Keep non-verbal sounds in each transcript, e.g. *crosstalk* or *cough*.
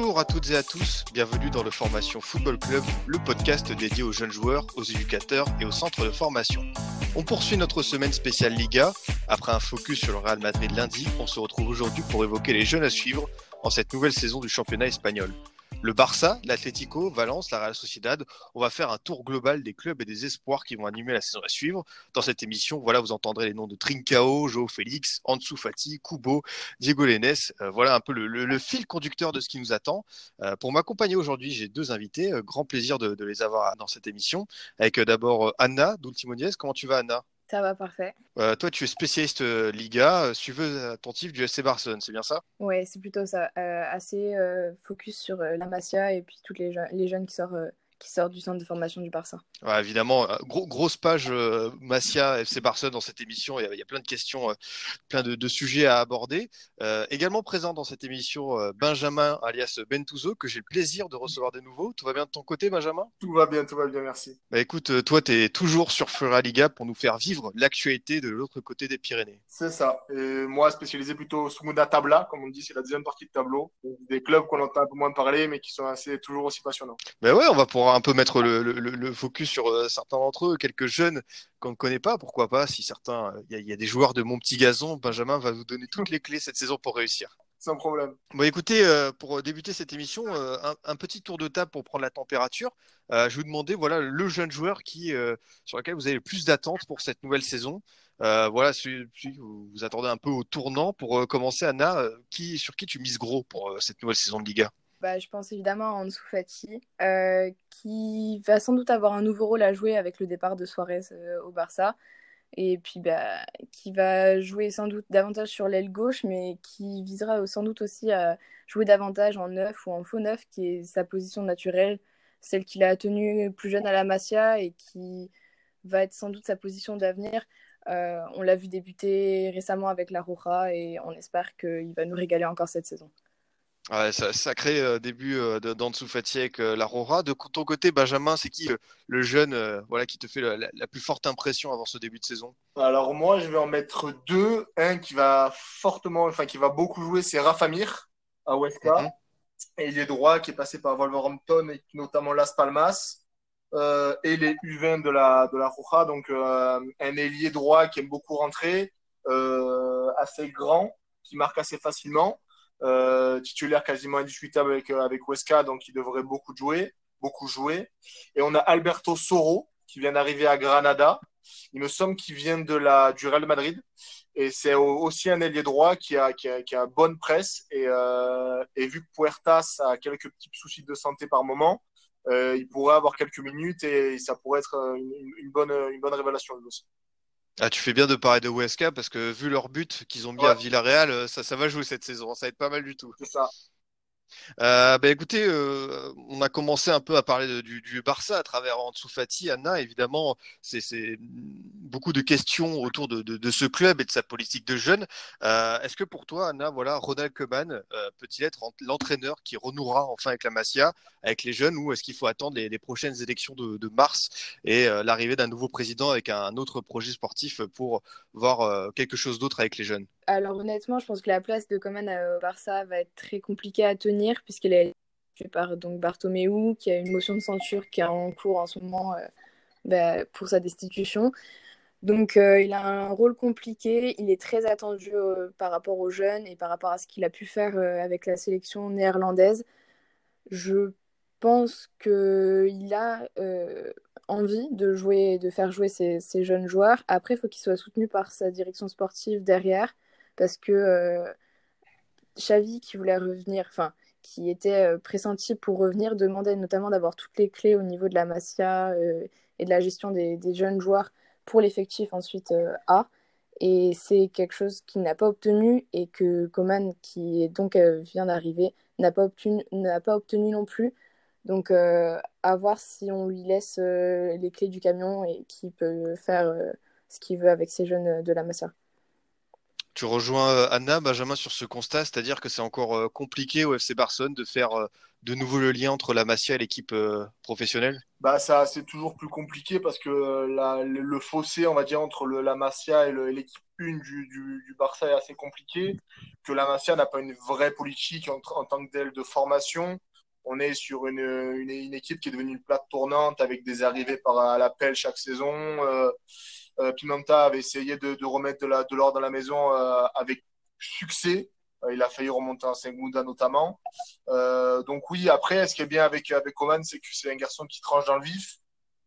Bonjour à toutes et à tous, bienvenue dans le Formation Football Club, le podcast dédié aux jeunes joueurs, aux éducateurs et aux centres de formation. On poursuit notre semaine spéciale Liga. Après un focus sur le Real Madrid lundi, on se retrouve aujourd'hui pour évoquer les jeunes à suivre en cette nouvelle saison du championnat espagnol. Le Barça, l'Atlético, Valence, la Real Sociedad, on va faire un tour global des clubs et des espoirs qui vont animer la saison à suivre. Dans cette émission, voilà, vous entendrez les noms de Trincao, Joao Félix, Ansu Fati, Kubo, Diego Lenes. Euh, voilà un peu le, le, le, fil conducteur de ce qui nous attend. Euh, pour m'accompagner aujourd'hui, j'ai deux invités. Euh, grand plaisir de, de, les avoir dans cette émission. Avec euh, d'abord Anna d'Ultimonies. Comment tu vas, Anna? Ça va, parfait. Euh, toi, tu es spécialiste euh, Liga, euh, suiveuse attentive du FC Barcelone, c'est bien ça? Ouais, c'est plutôt ça. Euh, assez focus sur la Masia et puis tous les, je les jeunes qui sortent, qui sortent du centre de formation du Barça. Ouais, évidemment, gros, grosse page Masia, FC Barcelone dans cette émission. Il y a, il y a plein de questions, plein de, de, sujets à aborder. également présent dans cette émission, Benjamin, alias Bentuzo, que j'ai le plaisir de recevoir de nouveau. Tout va bien de ton côté, Benjamin? Tout va bien, tout va bien, merci. Bah écoute, toi, tu es toujours sur Fura Liga pour nous faire vivre l'actualité de l'autre côté des Pyrénées. C'est ça. Et moi, spécialisé plutôt Sumuda Tabla, comme on dit, c'est la deuxième partie de tableau. Des clubs qu'on entend un peu moins parler, mais qui sont assez, toujours aussi passionnants. Ben ouais, on va pouvoir un peu mettre le, le, le focus sur euh, certains d'entre eux, quelques jeunes qu'on ne connaît pas, pourquoi pas, si certains, il y, y, a des joueurs de mon petit gazon, Benjamin va vous donner toutes les clés cette saison pour réussir. Sans problème. Bon, écoutez, euh, pour débuter cette émission, euh, un, un, petit tour de table pour prendre la température. Euh, je vous demandais, voilà, le jeune joueur qui, euh, sur lequel vous avez le plus d'attentes pour cette nouvelle saison. voilà, celui, celui vous vous attendez un peu au tournant. Pour commencer, Anna, qui, sur qui tu mises gros pour cette nouvelle saison de Liga? Bah, je pense évidemment à Ansu Fati, euh, qui va sans doute avoir un nouveau rôle à jouer avec le départ de Suarez euh, au Barça, et puis bah, qui va jouer sans doute davantage sur l'aile gauche, mais qui visera sans doute aussi à jouer davantage en neuf ou en faux neuf, qui est sa position naturelle, celle qu'il a tenue plus jeune à la Masia et qui va être sans doute sa position d'avenir. Euh, on l'a vu débuter récemment avec la Roja et on espère qu'il va nous régaler encore cette saison. Ouais, ça, sacré euh, début euh, d'Ansu Fati avec euh, l'Aurora. De ton côté, Benjamin, c'est qui le jeune euh, voilà, qui te fait la, la, plus forte impression avant ce début de saison? Alors moi, je vais en mettre deux. Un qui va fortement, enfin qui va beaucoup jouer, c'est Rafa Mir à Huesca. Mm -hmm. Et il est droit qui est passé par Wolverhampton et notamment Las Palmas. Euh, et les U20 de la, de la Roja. Donc euh, un ailier droit qui aime beaucoup rentrer, assez grand, qui marque assez facilement euh, titulaire quasiment indiscutable avec, avec Huesca, donc il devrait beaucoup jouer, beaucoup jouer. Et on a Alberto Soro, qui vient d'arriver à Granada. Il me semble qu'il vient de la, du Real Madrid. Et c'est aussi un ailier droit qui a, qui a, qui a bonne presse. Et, euh, et vu que Puertas a quelques petits soucis de santé par moment, euh, il pourrait avoir quelques minutes et ça pourrait être une, une bonne, une bonne révélation aussi. Ah, tu fais bien de parler de Huesca parce que vu leur but qu'ils ont mis ouais. à Villarreal, ça, ça va jouer cette saison. Ça va être pas mal du tout. C'est ça. Euh, bah écoutez, euh, on a commencé un peu à parler du, Barça à travers Ansu Fati, Anna. Évidemment, c'est beaucoup de questions autour de, ce club et de sa politique de jeunes. Euh, Est-ce que pour toi, Anna, voilà, Ronald Koeman euh, peut-il être l'entraîneur qui renouera enfin avec la Masia, avec les jeunes, ou est-ce qu'il faut attendre les, prochaines élections de, mars et l'arrivée d'un nouveau président avec un autre projet sportif pour voir quelque chose d'autre avec les jeunes? Alors honnêtement, je pense que la place de Coman au Barça va être très compliquée à tenir puisqu'elle est tuée par donc Bartomeu qui a une motion de censure qui est en cours en ce moment euh, bah, pour sa destitution. Donc euh, il a un rôle compliqué, il est très attendu euh, par rapport aux jeunes et par rapport à ce qu'il a pu faire avec la sélection néerlandaise. Je pense qu'il a envie de jouer, de faire jouer ces, ces jeunes joueurs. Après, il faut qu'il soit soutenu par sa direction sportive derrière parce que Xavi qui voulait revenir, enfin qui était euh, pressenti pour revenir, demandait notamment d'avoir toutes les clés au niveau de la Masia euh, et de la gestion des, jeunes joueurs pour l'effectif ensuite euh, A. Et c'est quelque chose qu'il n'a pas obtenu et que Coman, qui est donc vient d'arriver, n'a pas obtenu, pas obtenu non plus. Donc, à voir si on lui laisse les clés du camion et qu'il peut faire ce qu'il veut avec ces jeunes de la Masia. Tu rejoins Anna, Benjamin, sur ce constat, c'est-à-dire que c'est encore compliqué au FC Barcelone de faire de nouveau le lien entre la Masia et l'équipe professionnelle? Bah ça c'est toujours plus compliqué parce que le, fossé on va dire entre le, la Masia et l'équipe 1 du, du, Barça est assez compliqué. Que la Masia n'a pas une vraie politique en, tant que telle de formation. On est sur une, une, équipe qui est devenue une plate tournante avec des arrivées par l'appel chaque saison euh, euh, Pimenta avait essayé de, de remettre de de dans la maison euh, avec succès euh, il a failli remonter en Segunda notamment. Euh, donc oui, après, ce qui est bien avec avec Oman, c'est que c'est un garçon qui tranche dans le vif.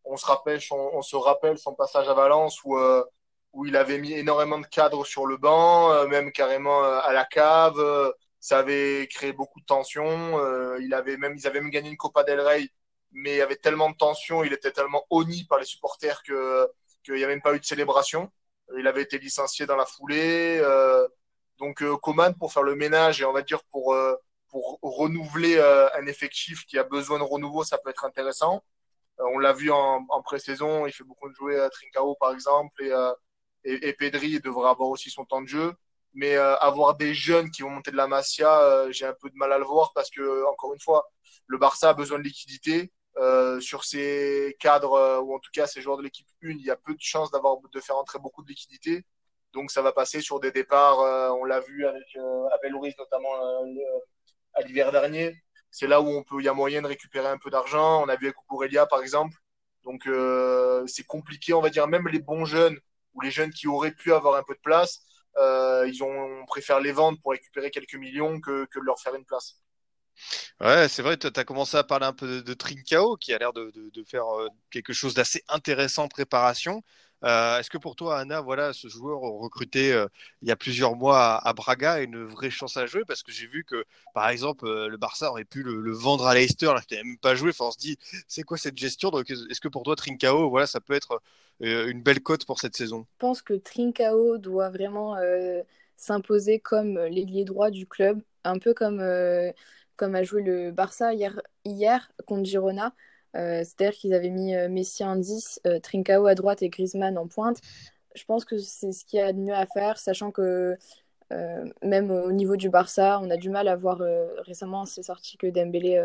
On se rappelle, on, se rappelle son passage à Valence où euh, où il avait mis énormément de cadres sur le banc, même carrément à la cave. ça avait créé beaucoup de tensions. il avait même, ils avaient même gagné une Copa del Rey, mais il y avait tellement de tensions, il était tellement honni par les supporters que qu'il n'y a même pas eu de célébration. Il avait été licencié dans la foulée. Euh, donc euh, Coman pour faire le ménage et on va dire pour euh, pour renouveler euh, un effectif qui a besoin de renouveau, ça peut être intéressant. on l'a vu en, en pré-saison, il fait beaucoup de jouer à Trincao par exemple et, et, et Pedri devrait avoir aussi son temps de jeu. Mais avoir des jeunes qui vont monter de la Masia, j'ai un peu de mal à le voir parce que encore une fois, le Barça a besoin de liquidité. Euh, sur ces cadres ou en tout cas ces joueurs de l'équipe 1, il y a peu de chances d'avoir de faire entrer beaucoup de liquidité. Donc ça va passer sur des départs, euh, on l'a vu avec euh, Abel Ruiz notamment euh, à l'hiver dernier. C'est là où on peut, il y a moyen de récupérer un peu d'argent. On a vu avec Kukurelia par exemple. Donc c'est compliqué, on va dire même les bons jeunes ou les jeunes qui auraient pu avoir un peu de place, euh, ils ont on les vendre pour récupérer quelques millions que, que de leur faire une place. Ouais, c'est vrai, tu as commencé à parler un peu de, de Trincao, qui a l'air de, faire quelque chose d'assez intéressant en préparation. Euh, est-ce que pour toi, Anna, voilà, ce joueur recruté euh, il y a plusieurs mois à, Braga a une vraie chance à jouer? Parce que j'ai vu que, par exemple, euh, le Barça aurait pu le, vendre à Leicester alors qu'il n'avait même pas joué. On se dit, c'est quoi cette gestion? Est-ce que pour toi, Trincao, voilà, ça peut être une belle cote pour cette saison? Je pense que Trincao doit vraiment s'imposer comme l'ailier droit du club, un peu comme, comme a joué le Barça hier, contre Girona. Euh, c'est-à-dire qu'ils avaient mis euh, Messi en 10, euh, Trincao à droite et Griezmann en pointe. Je pense que c'est ce qu'il y a de mieux à faire, sachant que même au niveau du Barça, on a du mal à voir récemment, c'est sorti que Dembélé,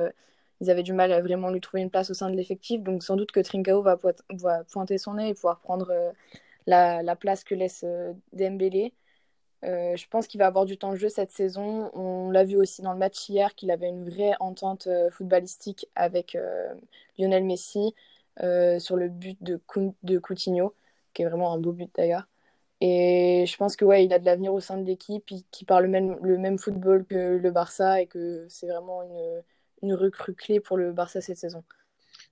ils avaient du mal à vraiment lui trouver une place au sein de l'effectif. Donc sans doute que Trincao va, pointer son nez et pouvoir prendre la, place que laisse Dembélé. Euh, je pense qu'il va avoir du temps de jeu cette saison. On l'a vu aussi dans le match hier qu'il avait une vraie entente euh, footballistique avec euh, Lionel Messi sur le but de, Coutinho, qui est vraiment un beau but d'ailleurs. Et je pense que ouais, il a de l'avenir au sein de l'équipe, qui parle le même, le même football que le Barça et que c'est vraiment une, une recrue clé pour le Barça cette saison.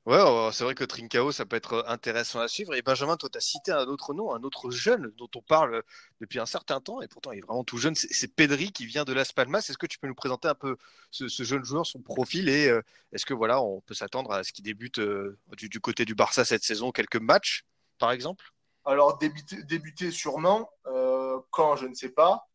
Ouais, c'est vrai que Trincao, ça peut être intéressant à suivre. Et Benjamin, toi, tu as cité un autre nom, un autre jeune dont on parle depuis un certain temps, et pourtant il est vraiment tout jeune, c'est Pedri qui vient de Las Palmas. Est-ce que tu peux nous présenter un peu ce, jeune joueur, son profil, et euh, est-ce que voilà, on peut s'attendre à ce qu'il débute euh, du, côté du Barça cette saison, quelques matchs, par exemple? Alors, débuter, sûrement, euh, quand, je ne sais pas.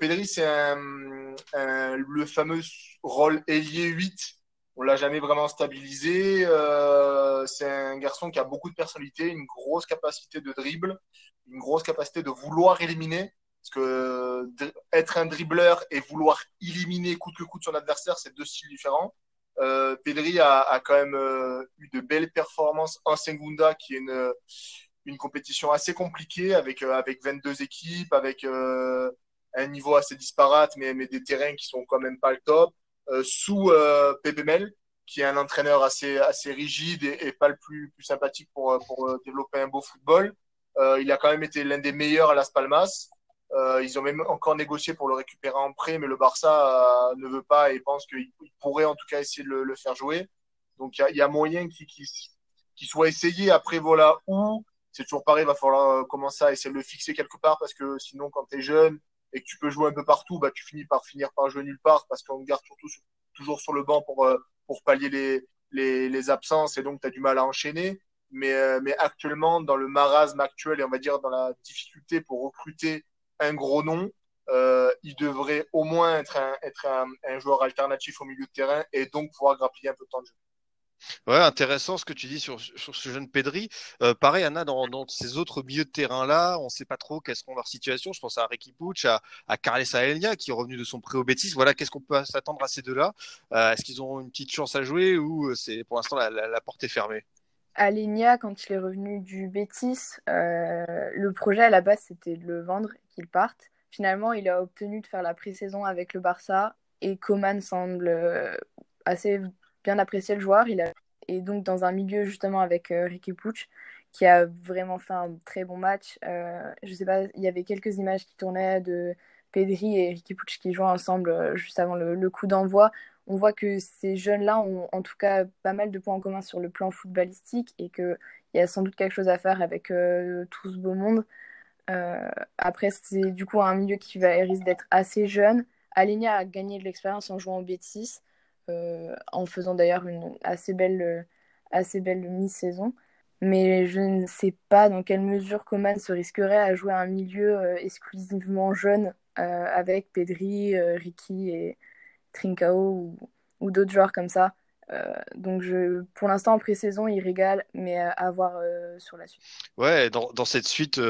Pedri, c'est le fameux rôle ailier 8 on l'a jamais vraiment stabilisé. Euh, c'est un garçon qui a beaucoup de personnalité, une grosse capacité de dribble, une grosse capacité de vouloir éliminer. Parce que être un dribbleur et vouloir éliminer coûte que coûte son adversaire, c'est deux styles différents. Euh, Pedri a, a, quand même euh, eu de belles performances en Segunda, qui est une, une compétition assez compliquée avec, euh, avec 22 équipes, avec euh, un niveau assez disparate, mais, mais des terrains qui sont quand même pas le top. Euh, sous euh, Mel, qui est un entraîneur assez, assez rigide et, pas le plus, plus sympathique pour, euh, pour développer un beau football. il a quand même été l'un des meilleurs à Las Palmas. Euh, ils ont même encore négocié pour le récupérer en prêt, mais le Barça ne veut pas et pense qu'il pourrait en tout cas essayer de le, le faire jouer. Donc il y a, y a, moyen qu'il qu soit essayé. Après voilà où, c'est toujours pareil, il va falloir commencer à essayer de le fixer quelque part parce que sinon quand tu es jeune, et que tu peux jouer un peu partout, bah, tu finis par finir par jouer nulle part parce qu'on garde surtout toujours sur le banc pour, euh, pour pallier les, les, les absences et donc tu as du mal à enchaîner. Mais, euh, mais actuellement, dans le marasme actuel et on va dire dans la difficulté pour recruter un gros nom, euh, il devrait au moins être, un, être un, un, joueur alternatif au milieu de terrain et donc pouvoir grappiller un peu de temps de jeu. Ouais, intéressant ce que tu dis sur, sur ce jeune Pedri. Euh, pareil, Anna, dans, dans, ces autres milieux de terrain-là, on ne sait pas trop quelles seront leurs situations. Je pense à Ricky Pucci, à, Carles Aelia, qui est revenu de son pré au Betis. Voilà, qu'est-ce qu'on peut s'attendre à ces deux-là? Euh, Est-ce qu'ils ont une petite chance à jouer ou c'est pour l'instant la, la, porte est fermée? Alenia, quand il est revenu du Betis, euh, le projet à la base c'était de le vendre qu'il parte. Finalement, il a obtenu de faire la pré-saison avec le Barça et Coman semble euh, assez bien apprécier le joueur. Il. Et donc dans un milieu justement avec euh, Ricky Pucci qui a vraiment fait un très bon match. Euh, je sais pas, il y avait quelques images qui tournaient de Pedri et Ricky Pucci qui jouaient ensemble euh, juste avant le, coup d'envoi. On voit que ces jeunes-là ont en tout cas pas mal de points en commun sur le plan footballistique et qu'il y a sans doute quelque chose à faire avec euh, tout ce beau monde. Après, c'est du coup un milieu qui va, risque d'être assez jeune. Alenia a gagné de l'expérience en jouant au Betis, en faisant d'ailleurs une assez belle, assez belle mi-saison. Mais je ne sais pas dans quelle mesure Coman se risquerait à jouer un milieu euh, exclusivement jeune euh, avec Pedri, euh, Ricky et Trincao ou, ou d'autres joueurs comme ça. Donc je, pour l'instant en pré-saison il régale, mais à voir sur la suite. Ouais, dans, dans cette suite,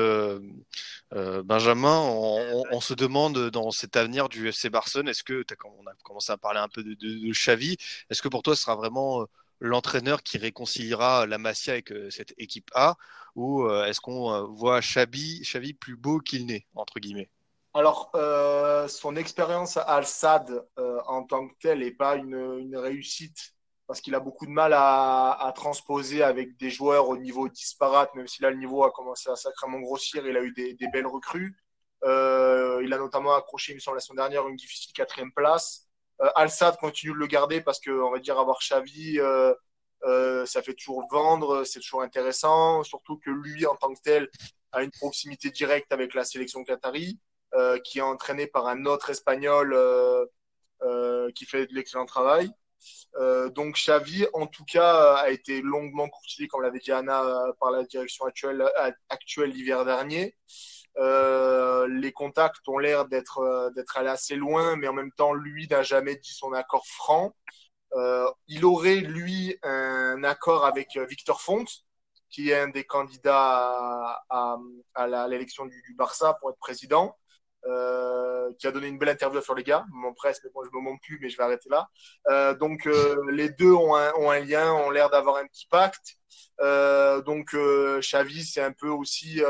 Benjamin, on, on, se demande dans cet avenir du FC Barcelone, est-ce que on a commencé à parler un peu de, de, de Xavi, est-ce que pour toi ce sera vraiment l'entraîneur qui réconciliera la Masia avec cette équipe A ou euh, est-ce qu'on euh, voit Xavi, Xavi plus beau qu'il n'est entre guillemets? Alors euh, son expérience à Al-Sad euh, en tant que telle n'est pas une, une, réussite parce qu'il a beaucoup de mal à, à, transposer avec des joueurs au niveau disparate, même si là le niveau a commencé à sacrément grossir, il a eu des, des belles recrues. il a notamment accroché, il me semble, la semaine dernière une difficile quatrième place. Euh, Al-Sad continue de le garder parce que, on va dire, avoir Xavi, euh, euh, ça fait toujours vendre, c'est toujours intéressant. Surtout que lui, en tant que tel, a une proximité directe avec la sélection qatari, euh, qui est entraîné par un autre Espagnol euh, euh, qui fait de l'excellent travail. Donc Xavi, en tout cas, a été longuement courtisé, comme l'avait dit Anna, par la direction actuelle, l'hiver dernier. Euh, les contacts ont l'air d'être euh, d'être allés assez loin, mais en même temps, lui n'a jamais dit son accord franc. Euh, il aurait, lui, un accord avec euh, Victor Font, qui est un des candidats à, l'élection du, Barça pour être président, euh, qui a donné une belle interview sur les gars, mon presse, mais bon, je me montre plus, mais je vais arrêter là. Euh, donc, les deux ont un, ont un lien, ont l'air d'avoir un petit pacte. donc, Xavi, c'est un peu aussi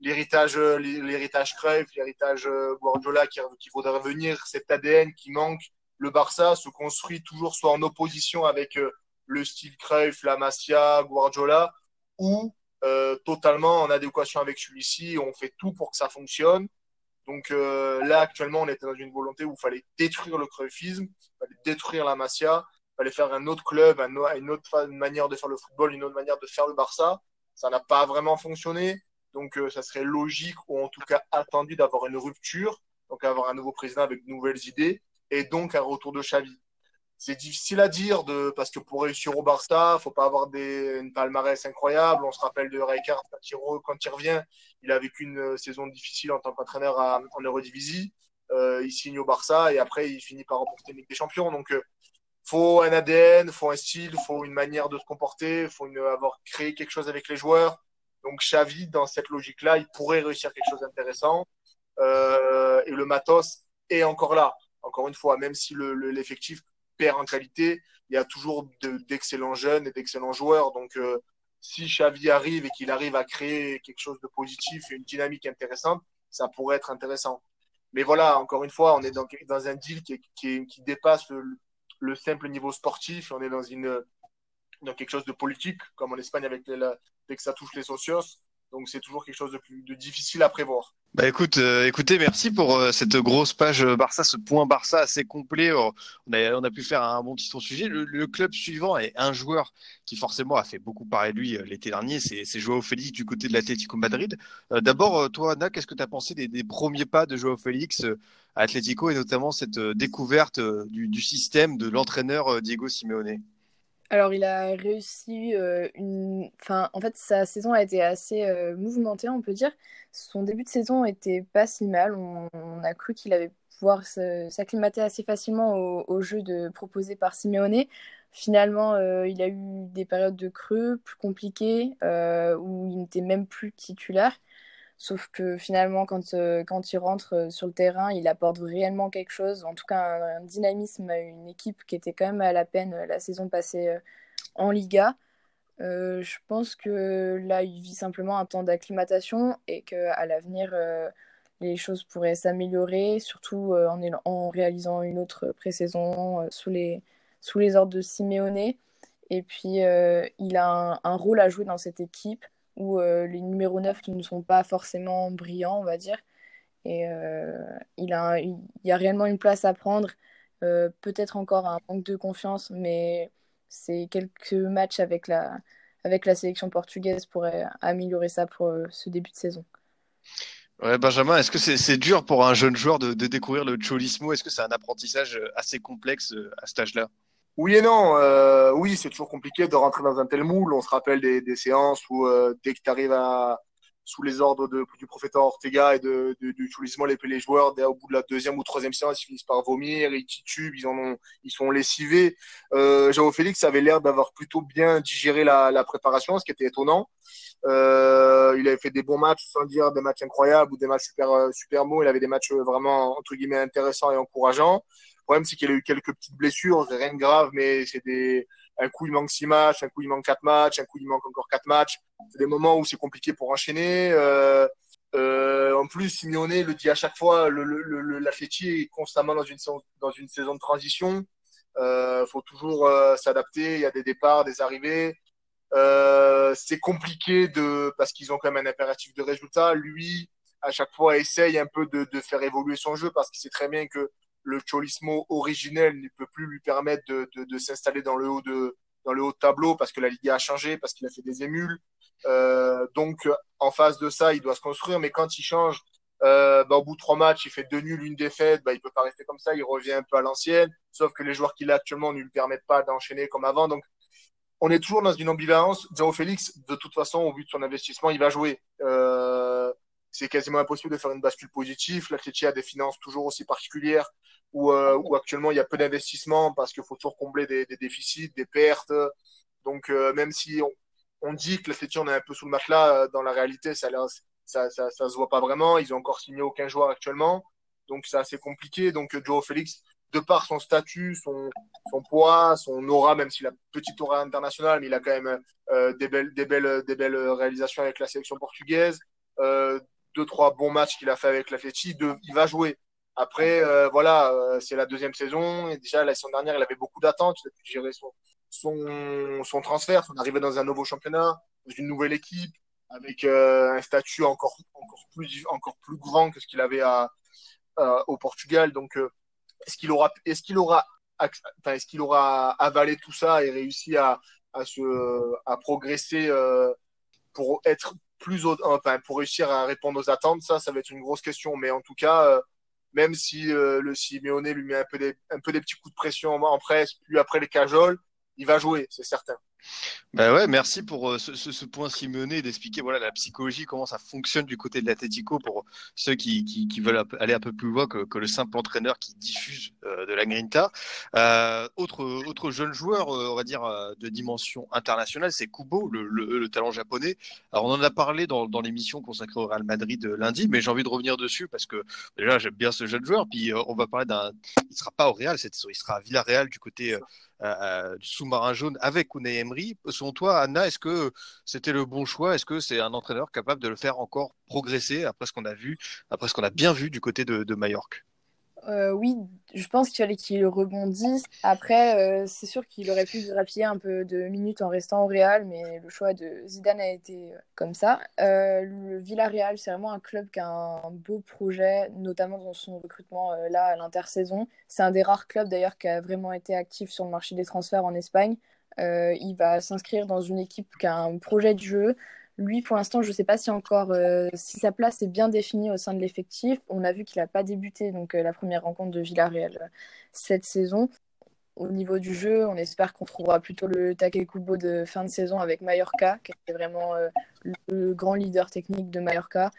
l'héritage l'héritage Cruyff, l'héritage Guardiola qui, qui faudrait revenir, cet ADN qui manque. Le Barça se construit toujours soit en opposition avec le style Cruyff, la Masia, Guardiola, ou euh, totalement en adéquation avec celui-ci. On fait tout pour que ça fonctionne. Donc euh, là, actuellement, on était dans une volonté où il fallait détruire le Cruyffisme, il fallait détruire la Masia, il fallait faire un autre club, un, une autre manière de faire le football, une autre manière de faire le Barça. Ça n'a pas vraiment fonctionné. Donc, euh, ça serait logique ou en tout cas attendu d'avoir une rupture, donc avoir un nouveau président avec de nouvelles idées et donc un retour de Xavi. C'est difficile à dire de, parce que pour réussir au Barça, faut pas avoir des, une palmarès incroyable. On se rappelle de Rijkaard quand il, quand il revient, il a vécu une saison difficile en tant qu'entraîneur en Eurodivisie. Euh, il signe au Barça et après il finit par remporter une Ligue des Champions. Donc, euh, faut un ADN, faut un style, faut une manière de se comporter, faut avoir créé quelque chose avec les joueurs. Donc Xavi, dans cette logique-là, il pourrait réussir quelque chose d'intéressant. Euh, et le matos est encore là. Encore une fois, même si l'effectif le, perd en qualité, il y a toujours d'excellents de, jeunes et d'excellents joueurs. Donc euh, si Xavi arrive et qu'il arrive à créer quelque chose de positif et une dynamique intéressante, ça pourrait être intéressant. Mais voilà, encore une fois, on est dans, un deal qui, dépasse le, le, simple niveau sportif. On est dans, quelque chose de politique, comme en Espagne avec dès que ça touche les socios. Donc c'est toujours quelque chose de plus de difficile à prévoir. Bah écoute, euh, écoutez, merci pour euh, cette grosse page Barça, ce point Barça assez complet. On a, on a pu faire un bon petit son sujet. Le, le, club suivant est un joueur qui forcément a fait beaucoup parler de lui euh, l'été dernier, c'est Joao Félix du côté de l'Atlético Madrid. Euh, D'abord, toi, Anna, qu'est-ce que tu as pensé des, des, premiers pas de Joao Félix à Atlético et notamment cette découverte du, du système de l'entraîneur Diego Simeone? Alors, il a réussi euh, une. Enfin, en fait, sa saison a été assez euh, mouvementée, on peut dire. Son début de saison était pas si mal. On, a cru qu'il allait pouvoir s'acclimater assez facilement au, au, jeu de, proposé par Simeone. Finalement, il a eu des périodes de creux plus compliquées où il n'était même plus titulaire. Sauf que finalement, quand, quand il rentre sur le terrain, il apporte réellement quelque chose, en tout cas un, dynamisme à une équipe qui était quand même à la peine la saison passée en Liga. je pense que là, il vit simplement un temps d'acclimatation et qu'à l'avenir, les choses pourraient s'améliorer, surtout en, réalisant une autre pré-saison sous les ordres de Simeone. Et puis, il a un, rôle à jouer dans cette équipe où euh, les numéros 9 ne sont pas forcément brillants, on va dire. Et euh, il, a, y a réellement une place à prendre. Euh, peut-être encore un manque de confiance, mais c'est quelques matchs avec la, sélection portugaise pourraient améliorer ça pour ce début de saison. Benjamin, est-ce que c'est dur pour un jeune joueur de, de découvrir le cholismo? Est-ce que c'est un apprentissage assez complexe à cet âge-là? Oui et non. Euh, oui, c'est toujours compliqué de rentrer dans un tel moule. On se rappelle des, séances où euh, dès que tu arrives sous les ordres du prophète Ortega et de, de, du Chulismo, les, joueurs, dès, au bout de la deuxième ou troisième séance, ils finissent par vomir, ils titubent, ils, ont, ils sont lessivés. Euh, Jao Félix avait l'air d'avoir plutôt bien digéré la, préparation, ce qui était étonnant. Euh, il avait fait des bons matchs, sans dire des matchs incroyables ou des matchs super, super. Il avait des matchs vraiment, entre guillemets, intéressants et encourageants problème, c'est qu'il a eu quelques petites blessures, rien de grave, mais c'est des, un coup il manque six matchs, un coup il manque quatre matchs, un coup il manque encore quatre matchs. C'est des moments où c'est compliqué pour enchaîner. Euh, euh, en plus, Simeone le dit à chaque fois, le, le, est constamment dans une, saison, dans une saison de transition. Euh, faut toujours euh, s'adapter. Il y a des départs, des arrivées. C'est compliqué de parce qu'ils ont quand même un impératif de résultat. Lui, à chaque fois, essaye un peu de, de faire évoluer son jeu parce qu'il sait très bien que le Cholismo originel ne peut plus lui permettre de, s'installer dans le haut de dans le haut tableau parce que la Ligue a changé, parce qu'il a fait des émules. Euh, donc en face de ça, il doit se construire. Mais quand il change, euh, bah, au bout de trois matchs, il fait deux nuls, une défaite, bah, il peut pas rester comme ça. Il revient un peu à l'ancienne. Sauf que les joueurs qu'il a actuellement ne lui permettent pas d'enchaîner comme avant. Donc on est toujours dans une ambivalence. Zao Félix, de toute façon, au vu de son investissement, il va jouer. Euh, c'est quasiment impossible de faire une bascule positive. L'Atleti a des finances toujours aussi particulières où, euh, où actuellement il y a peu d'investissement parce qu'il faut toujours combler des, des, déficits, des pertes. Donc euh, même si on, on dit que l'Atleti on est un peu sous le matelas, euh, dans la réalité ça, ça, ça, ça se voit pas vraiment. Ils ont encore signé aucun joueur actuellement, donc c'est assez compliqué. Donc Joe Félix, de par son statut, son, son poids, son aura, même s'il a petite aura internationale, mais il a quand même euh, des, belles, des, belles, des belles réalisations avec la sélection portugaise. Euh, deux trois bons matchs qu'il a fait avec l'Atleti, il va jouer. Après, euh, voilà, euh, c'est la deuxième saison. Et déjà, la saison dernière, il avait beaucoup d'attentes. Il a pu gérer son, transfert, son arrivée dans un nouveau championnat, dans une nouvelle équipe, avec euh, un statut encore, plus, grand que ce qu'il avait au Portugal. Donc, est-ce qu'il aura, est-ce aura, est-ce aura avalé tout ça et réussi à progresser pour être plus enfin, pour réussir à répondre aux attentes, ça, ça va être une grosse question. Mais en tout cas, euh, même si euh, le Simeone lui met un peu, des, un peu des petits coups de pression en, en presse, puis après les cajoles, il va jouer, c'est certain. Ben ouais, merci pour euh, ce, ce, ce, point Simonet d'expliquer voilà la psychologie, comment ça fonctionne du côté de l'Atletico pour ceux qui, qui, veulent aller un peu plus loin que, que le simple entraîneur qui diffuse euh, de la Grinta. Euh, autre, autre jeune joueur, on va dire, de dimension internationale, c'est Kubo, le, le, le, talent japonais. Alors on en a parlé dans, l'émission consacrée au Real Madrid lundi, mais j'ai envie de revenir dessus parce que déjà j'aime bien ce jeune joueur, puis on va parler d'un... Il sera pas au Real cette il sera à Villarreal du côté euh, du sous-marin jaune avec Unai Emery. Selon toi, Anna, est-ce que c'était le bon choix? Est-ce que c'est un entraîneur capable de le faire encore progresser après ce qu'on a vu, après ce qu'on a bien vu du côté de, de Majorque? Euh, oui, je pense qu'il fallait qu'il rebondisse. Après, euh, c'est sûr qu'il aurait pu grappiller un peu de minutes en restant au Real, mais le choix de Zidane a été euh, comme ça. Euh, le Villarreal, c'est vraiment un club qui a un beau projet, notamment dans son recrutement là à l'intersaison. C'est un des rares clubs d'ailleurs qui a vraiment été actif sur le marché des transferts en Espagne. Il va s'inscrire dans une équipe qui a un projet de jeu, lui, pour l'instant, je ne sais pas si encore euh, si sa place est bien définie au sein de l'effectif. On a vu qu'il n'a pas débuté donc euh, la première rencontre de Villarreal euh, cette saison. Au niveau du jeu, on espère qu'on trouvera plutôt le Takekubo de fin de saison avec Mallorca, qui est vraiment le grand leader technique de Mallorca.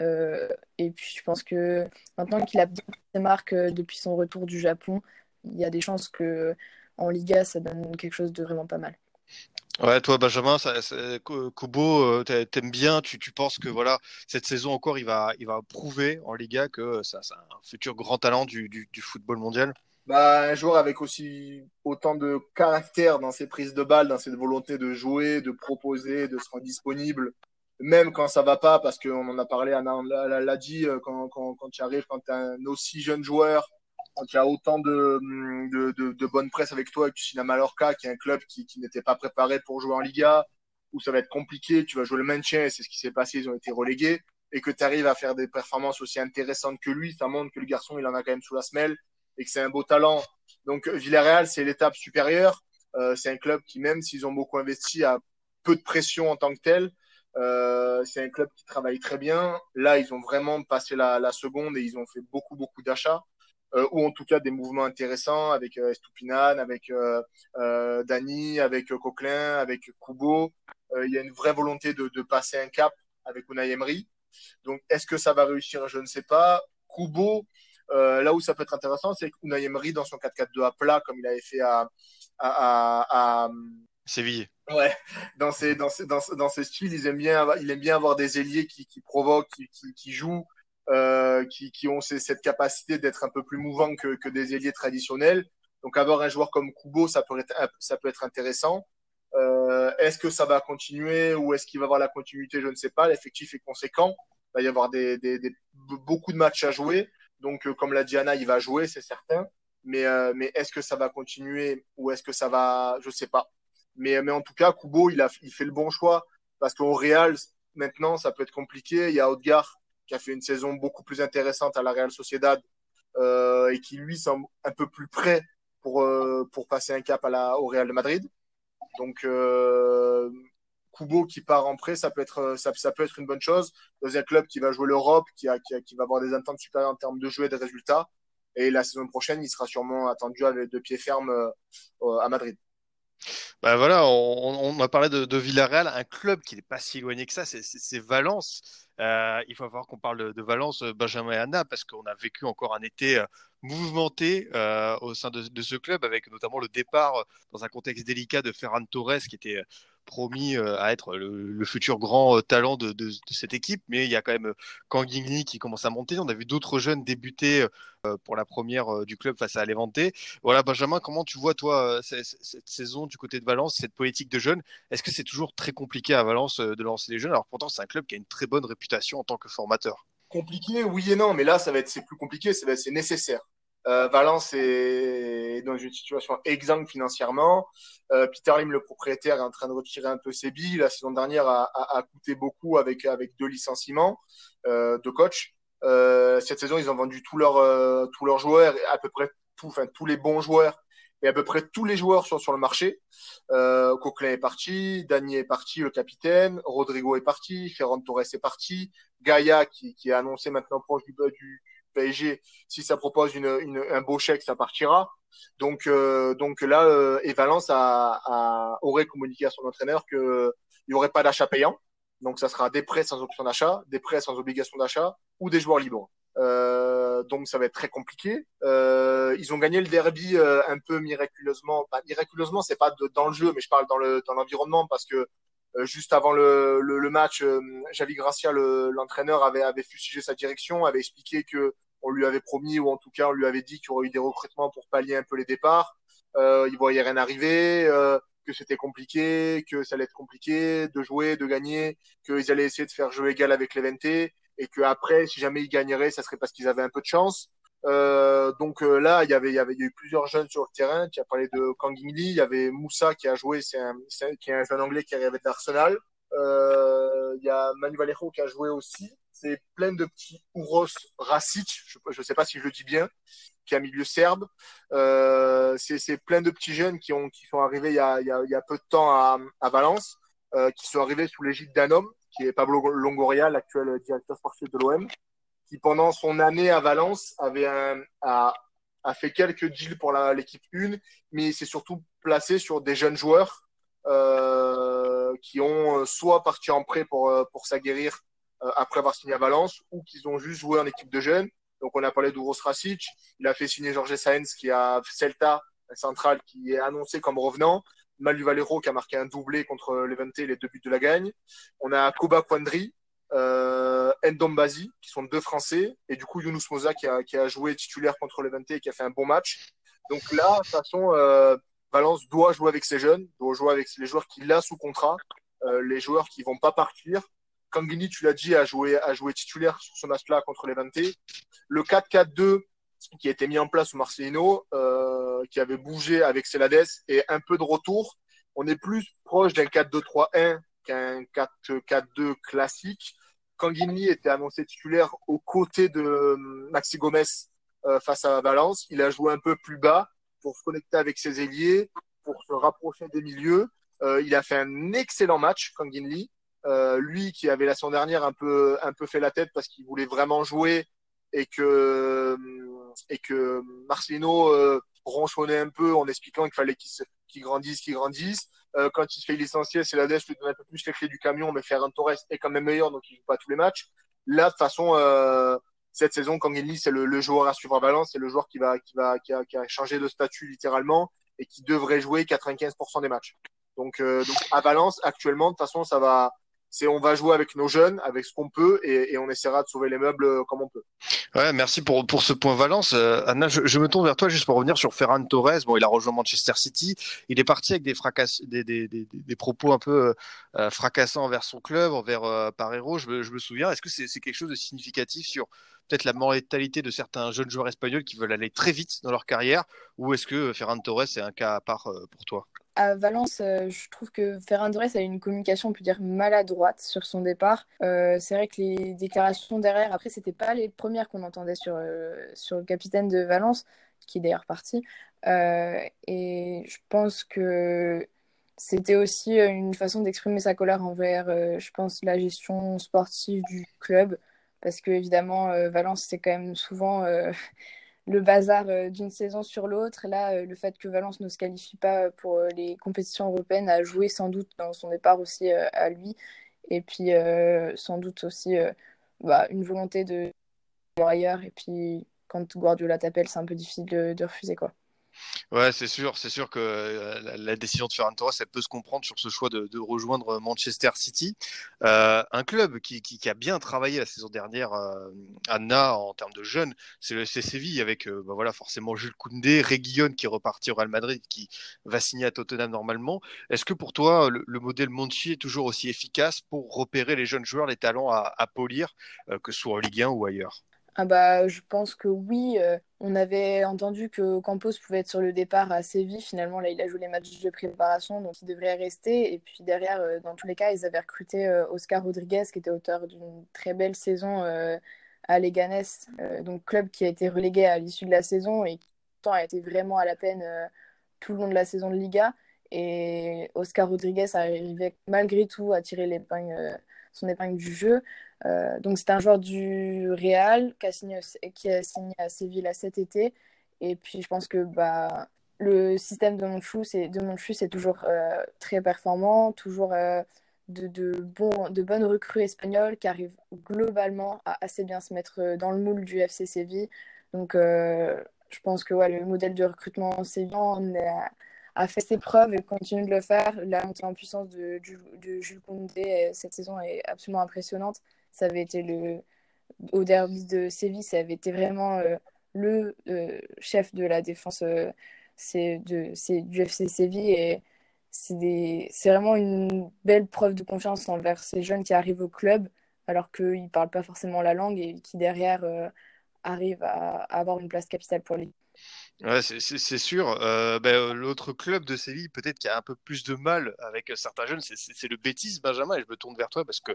et puis, je pense que maintenant qu'il a bien ses marques depuis son retour du Japon, il y a des chances que en Liga, ça donne quelque chose de vraiment pas mal. Ouais, toi Benjamin, ça, Kubo, t'aimes bien, tu, tu penses que voilà cette saison encore, il va, il va prouver en Liga que ça, c'est un futur grand talent du, du, du football mondial? Bah, un joueur avec aussi autant de caractère dans ses prises de balles, dans cette volonté de jouer, de proposer, de se rendre disponible, même quand ça va pas, parce qu'on en a parlé, Anna l'a dit, euh, quand, quand, quand tu arrives, quand tu es un aussi jeune joueur, quand tu as autant de, de, de, de, bonne presse avec toi, et que tu signes à Mallorca, qui est un club qui, qui n'était pas préparé pour jouer en Liga, où ça va être compliqué, tu vas jouer le maintien, et c'est ce qui s'est passé, ils ont été relégués, et que tu arrives à faire des performances aussi intéressantes que lui, ça montre que le garçon, il en a quand même sous la semelle, et que c'est un beau talent. Donc Villarreal, c'est l'étape supérieure. Euh, c'est un club qui, même s'ils ont beaucoup investi, a peu de pression en tant que tel. Euh, c'est un club qui travaille très bien. Là, ils ont vraiment passé la, la seconde et ils ont fait beaucoup, beaucoup d'achats. Euh, ou en tout cas des mouvements intéressants avec euh, Estupinan, avec euh, Dani, avec Coquelin, avec Kubo. il y a une vraie volonté de, de passer un cap avec Unai Emery. Donc, est-ce que ça va réussir? Je ne sais pas. Kubo, euh, là où ça peut être intéressant, c'est qu'Unai Emery, dans son 4-4-2 à plat, comme il avait fait à, à, à, à Séville. Ouais, dans ses, dans, ses, dans, dans ses styles, il aime, bien avoir, il aime bien avoir des ailiers qui, qui provoquent, qui, qui, qui jouent, euh, qui, qui ont cette capacité d'être un peu plus mouvants que, que des ailiers traditionnels. Donc avoir un joueur comme Kubo, ça peut être, ça peut être intéressant. Euh, est-ce que ça va continuer ou est-ce qu'il va avoir la continuité Je ne sais pas. L'effectif est conséquent. Il va y avoir des, des, des, beaucoup de matchs à jouer. Donc, euh, comme l'a dit Anna, il va jouer, c'est certain. Mais, euh, mais est-ce que ça va continuer ou est-ce que ça va, je sais pas. Mais, mais en tout cas, Kubo, il a, il fait le bon choix parce qu'au Real, maintenant, ça peut être compliqué. Il y a Odgar qui a fait une saison beaucoup plus intéressante à la Real Sociedad euh, et qui lui semble un peu plus prêt pour euh, pour passer un cap à la au Real de Madrid. Donc euh, Kubo qui part en prêt, ça peut être ça, peut être une bonne chose. Dans un club qui va jouer l'Europe, qui, a, qui, qui, va avoir des ententes supérieures en termes de jeu et de résultats. Et la saison prochaine, il sera sûrement attendu avec deux pieds fermes euh, à Madrid. Bah voilà, on, a parlé de, Villarreal, un club qui n'est pas si éloigné que ça, c'est Valence. Euh, il faut voir qu'on parle de, Valence, Benjamin et Anna, parce qu'on a vécu encore un été euh, mouvementé euh, au sein de, de, ce club, avec notamment le départ dans un contexte délicat de Ferran Torres, qui était promis euh, à être le, futur grand euh, talent de, cette équipe, mais il y a quand même euh, Kangingli qui commence à monter. On a vu d'autres jeunes débuter pour la première du club face à Levante. Voilà, Benjamin, comment tu vois toi cette, saison du côté de Valence, cette politique de jeunes? Est-ce que c'est toujours très compliqué à Valence de lancer des jeunes? Alors pourtant, c'est un club qui a une très bonne réputation en tant que formateur. Compliqué, oui et non, mais là, ça va être c'est plus compliqué, c'est nécessaire. Euh, Valence est dans une situation exsangue financièrement. Euh, Peter Lim, le propriétaire, est en train de retirer un peu ses billes. La saison dernière a, a, a coûté beaucoup avec, avec deux licenciements euh, de coach. Euh, cette saison, ils ont vendu tous leurs euh, tous leurs joueurs, à peu près tout, enfin tous les bons joueurs et à peu près tous les joueurs sont sur le marché. Euh, Coquelin est parti, Daniel est parti, le capitaine, Rodrigo est parti, Ferran Torres est parti, Gaïa qui, qui est annoncé maintenant proche du, du, PSG, si ça propose un beau chèque, ça partira. Donc, euh, donc là, euh, et Valence a, aurait communiqué à son entraîneur qu'il n'y aurait pas d'achat payant. Donc, ça sera des prêts sans option d'achat, des prêts sans obligation d'achat ou des joueurs libres. Euh, donc, ça va être très compliqué. Euh, ils ont gagné le derby un peu miraculeusement. Bah, miraculeusement, c'est pas dans le jeu, mais je parle dans le dans l'environnement parce que juste avant le, le, le match, Javi Gracia, l'entraîneur, avait, avait fustigé sa direction, avait expliqué que on lui avait promis, ou en tout cas on lui avait dit qu'il y aurait eu des recrutements pour pallier un peu les départs. Euh, il voyait rien arriver, euh, que c'était compliqué, que ça allait être compliqué de jouer, de gagner, qu'ils allaient essayer de faire jeu égal avec l'Eventé, et que après, si jamais ils gagneraient, ça serait parce qu'ils avaient un peu de chance. Euh, donc euh, là, il y avait, y avait, y a eu plusieurs jeunes sur le terrain. Tu as parlé de Kang Lee, il y avait Moussa qui a joué, c'est un, qui est un jeune anglais qui arrive d'Arsenal. Euh, il y a Manu Vallejo qui a joué aussi c'est plein de petits Ouros Rasic, je ne sais pas si je le dis bien, qui est un milieu serbe. Euh, c'est plein de petits jeunes qui, ont, qui sont arrivés il y a, y a, y a peu de temps à, à Valence, euh, qui sont arrivés sous l'égide d'un homme, qui est Pablo Longoria, l'actuel directeur sportif de l'OM, qui pendant son année à Valence avait un, a, a fait quelques deals pour l'équipe 1, mais s'est surtout placé sur des jeunes joueurs euh, qui ont soit parti en prêt pour, pour s'aguerrir euh, après avoir signé à Valence ou qu'ils ont juste joué en équipe de jeunes. Donc on a parlé d'Ouros Rasic, il a fait signer Georges Saenz qui a Celta un central qui est annoncé comme revenant. Malu Valero qui a marqué un doublé contre Levante, les deux buts de la gagne. On a Koba Kwandri, euh, qui sont deux Français, et du coup Younous Moza qui a, joué titulaire contre Levante et qui a fait un bon match. Donc là, de toute façon, euh, Valence doit jouer avec ses jeunes, doit jouer avec les joueurs qu'il a sous contrat, euh, les joueurs qui vont pas partir. Kangini, tu l'as dit, a joué, titulaire sur ce match-là contre Levante. Le 4-4-2 qui a été mis en place sous Marcelino, euh, qui avait bougé avec Celades et un peu de retour. On est plus proche d'un 4-2-3-1 qu'un 4-4-2 classique. Kangini était annoncé titulaire aux côtés de euh, Maxi Gomez euh, face à Valence. Il a joué un peu plus bas pour se connecter avec ses ailiers, pour se rapprocher des milieux. Euh, il a fait un excellent match, Kangin Euh, lui qui avait la saison dernière un peu, un peu fait la tête parce qu'il voulait vraiment jouer et que, et que Marcelino ronchonnait un peu en expliquant qu'il fallait qu'il qu grandisse, qu'il grandisse. Euh, quand il se fait licencier, c'est la DES lui donne un peu plus les clés du camion, mais Ferran Torres est quand même meilleur, donc il joue pas tous les matchs. Là, de toute façon, euh, cette saison, Kangin c'est le, le, joueur à suivre à Valence, c'est le joueur qui va, qui va, qui a, qui a changé de statut littéralement et qui devrait jouer 95% des matchs. Donc, euh, donc à Valence, actuellement, de toute façon, ça va, c'est on va jouer avec nos jeunes, avec ce qu'on peut, et, et, on essaiera de sauver les meubles euh, comme on peut. Ouais, merci pour pour ce point Valence. Euh, Anna, je, je, me tourne vers toi juste pour revenir sur Ferran Torres. Bon, il a rejoint Manchester City. Il est parti avec des fracass, des, des, des, des propos un peu euh, fracassants envers son club, envers euh, Parero. Je me, je me souviens. Est-ce que c'est c'est quelque chose de significatif sur peut-être la mentalité de certains jeunes joueurs espagnols qui veulent aller très vite dans leur carrière, ou est-ce que Ferran Torres est un cas à part euh, pour toi? À Valence, euh, je trouve que Ferran Torres a une communication, on peut dire, maladroite sur son départ. Euh, c'est vrai que les déclarations derrière, après, c'était pas les premières qu'on entendait sur, euh, sur le capitaine de Valence, qui est d'ailleurs parti. et je pense que c'était aussi une façon d'exprimer sa colère envers, je pense, la gestion sportive du club. Parce que, évidemment, Valence, c'est quand même souvent le bazar euh, d'une saison sur l'autre. Là, euh, le fait que Valence ne se qualifie pas pour euh, les compétitions européennes a joué sans doute dans son départ aussi à lui. Et puis, sans doute aussi bah, une volonté de ailleurs. Et puis, quand Guardiola t'appelle, c'est un peu difficile de, de refuser. quoi. Ouais, c'est sûr, c'est sûr que euh, la, décision de Ferran Torres, elle peut se comprendre sur ce choix de, rejoindre Manchester City, euh, un club qui, a bien travaillé la saison dernière euh, Anna en termes de jeunes, c'est le FC Séville avec euh, bah forcément Jules Koundé, Reguillon qui est reparti au Real Madrid, qui va signer à Tottenham normalement. Est-ce que pour toi le, le, modèle Monchi est toujours aussi efficace pour repérer les jeunes joueurs, les talents à, à polir, euh, que ce soit en Ligue 1 ou ailleurs? Ah bah, je pense que oui. Euh, on avait entendu que Campos pouvait être sur le départ à Séville. Finalement, là, il a joué les matchs de préparation, donc il devrait rester. Et puis derrière, euh, dans tous les cas, ils avaient recruté euh, Oscar Rodriguez, qui était auteur d'une très belle saison à Leganés, donc club qui a été relégué à l'issue de la saison et qui a été vraiment à la peine tout le long de la saison de Liga. Et Oscar Rodriguez arrivait malgré tout à tirer son épingle du jeu. Euh, donc c'est un joueur du Real qui a, signé, à Séville cet été. Et puis je pense que bah, le système de Monchou, c'est de c'est toujours euh, très performant, toujours euh, de, bon, de bonnes recrues espagnoles qui arrivent globalement à assez bien se mettre dans le moule du FC Séville. Donc je pense que ouais, le modèle de recrutement sévillan a fait ses preuves et continue de le faire. La montée en puissance de, de, de Jules Koundé cette saison est absolument impressionnante. Ça avait été le au derby de Séville, ça avait été vraiment euh, le euh, chef de la défense euh, du FC Séville et c'est vraiment une belle preuve de confiance envers ces jeunes qui arrivent au club alors qu'ils ne parlent pas forcément la langue et qui derrière arrivent à, à avoir une place capitale pour lui. C'est sûr. Euh, ben, L'autre club de Séville, peut-être qui a un peu plus de mal avec certains jeunes, c'est le Bétis, Benjamin. Et je me tourne vers toi parce que,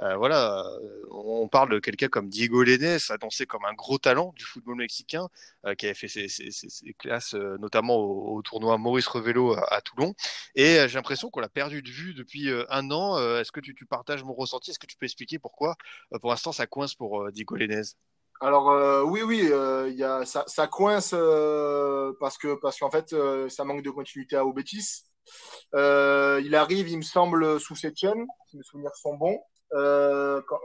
euh, voilà, on parle de quelqu'un comme Diego Lenes, annoncé comme un gros talent du football mexicain, euh, qui avait fait ses, ses, ses classes, euh, notamment au, tournoi Maurice Revello à, Toulon. Et j'ai l'impression qu'on l'a perdu de vue depuis un an. Est-ce que tu, tu, partages mon ressenti? Est-ce que tu peux expliquer pourquoi, pour l'instant, ça coince pour Diego Lenes alors euh, oui, oui, euh, y a, ça, ça coince euh, parce que parce qu'en fait, euh, ça manque de continuité à Bétis. Euh, il arrive, il me semble, sous Sétienne, si mes souvenirs sont bons, quand,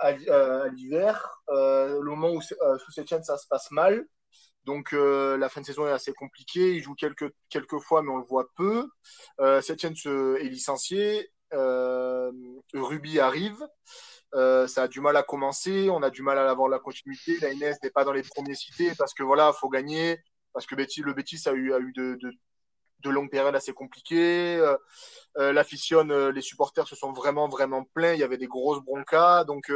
à, à l'hiver. le moment où sous Sétienne, ça se passe mal. Donc la fin de saison est assez compliquée. Il joue quelques, quelques fois, mais on le voit peu. Euh, Setien est licencié. Ruby arrive. Ça a du mal à commencer. On a du mal à avoir la continuité. La NS n'est pas dans les premiers cités parce que voilà, faut gagner. Parce que le Betis a eu, a eu de, de, de longues périodes assez compliquées. Euh, euh, la fission, euh, les supporters se sont vraiment, vraiment pleins. Il y avait des grosses broncas. Donc,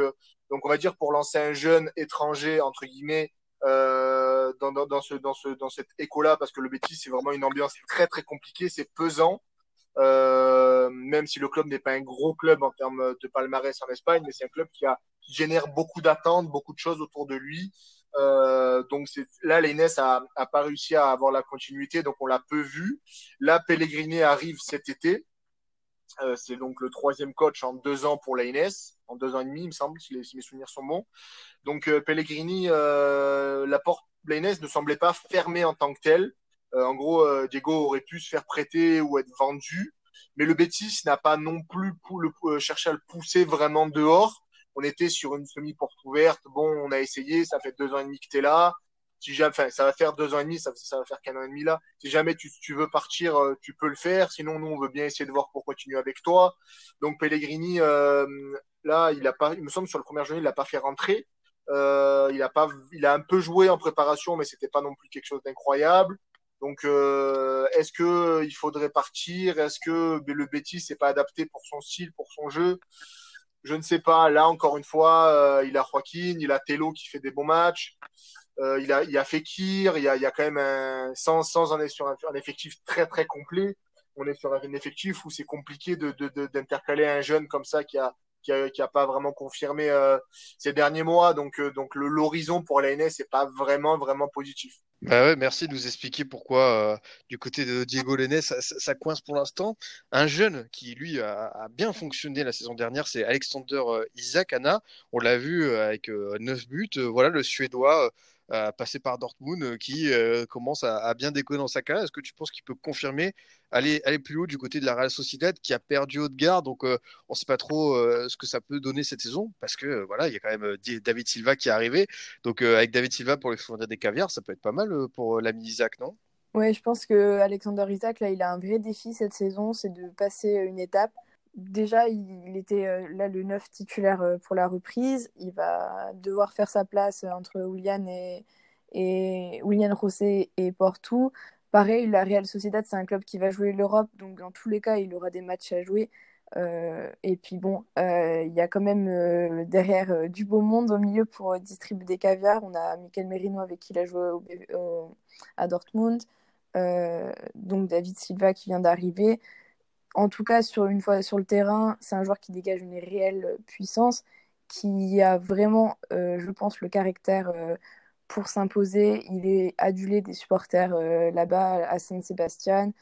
donc on va dire pour lancer un jeune étranger, entre guillemets, dans, dans, dans, ce, dans, ce, dans cette écho-là, parce que le Betis, c'est vraiment une ambiance très, très compliquée. C'est pesant. Euh, même si le club n'est pas un gros club en termes de palmarès en Espagne, mais c'est un club qui, a, qui génère beaucoup d'attentes, beaucoup de choses autour de lui. Euh, donc là, l'Enes a, a pas réussi à avoir la continuité, donc on l'a peu vu. Là, Pellegrini arrive cet été. Euh, c'est donc le troisième coach en deux ans pour l'Aines, en deux ans et demi, il me semble, si, mes souvenirs sont bons. Donc euh, Pellegrini, euh, la porte l'Aines ne semblait pas fermée en tant que telle. Euh, en gros, Diego aurait pu se faire prêter ou être vendu, mais le Betis n'a pas non plus le, cherché à le pousser vraiment dehors on était sur une semi-porte ouverte. Bon, on a essayé, ça fait deux ans et demi que tu là. Si jamais, enfin, ça va faire deux ans et demi, ça, va faire qu'un an et demi là. Si jamais tu, tu veux partir, euh, tu peux le faire. Sinon, nous, on veut bien essayer de voir pour continuer avec toi. Donc, Pellegrini, euh, là, il a pas, il me semble, sur le premier journée, il l'a pas fait rentrer. Euh, il a pas, il a un peu joué en préparation, mais c'était pas non plus quelque chose d'incroyable. Donc, euh, est-ce que il faudrait partir? Est-ce que le Betis n'est pas adapté pour son style, pour son jeu? Je ne sais pas. Là, encore une fois, euh, il a Joaquin, il a Tello qui fait des bons matchs. Euh, il, a, a Fekir, il y a, il quand même un, sans, sans est sur un, effectif très très complet. On est sur un effectif où c'est compliqué de, d'intercaler un jeune comme ça qui a, qui a, qui a pas vraiment confirmé euh, ces derniers mois. Donc, euh, donc l'horizon pour la NS n'est pas vraiment vraiment positif. Bah merci de nous expliquer pourquoi euh, du côté de Diego Lenné ça, coince pour l'instant. Un jeune qui lui a, bien fonctionné la saison dernière, c'est Alexander Isaac Anna. On l'a vu avec euh, 9 buts. voilà le Suédois euh, passé par Dortmund qui commence à, bien déconner dans sa carrière. Est-ce que tu penses qu'il peut confirmer aller, aller plus haut du côté de la Real Sociedad qui a perdu haut de garde Donc on ne sait pas trop ce que ça peut donner cette saison parce que voilà il y a quand même David Silva qui est arrivé. Donc avec David Silva pour les fournir des caviars, ça peut être pas mal pour l'ami Isaac, non? Ouais, je pense que Alexander Isaac, là, il a un vrai défi cette saison, c'est de passer une étape. Déjà, il était là le 9 titulaire pour la reprise. Il va devoir faire sa place entre Willian et, et et Porto. Pareil, la Real Sociedad, c'est un club qui va jouer l'Europe, donc dans tous les cas, il aura des matchs à jouer. Euh, et puis bon, euh, il y a quand même euh, derrière du beau monde au milieu pour distribuer des caviars. On a Michael Merino avec qui il a joué à Dortmund. donc David Silva qui vient d'arriver. En tout cas, sur une fois sur le terrain, c'est un joueur qui dégage une réelle puissance, qui a vraiment, je pense, le caractère pour s'imposer. Il est adulé des supporters là-bas à San Sebastian.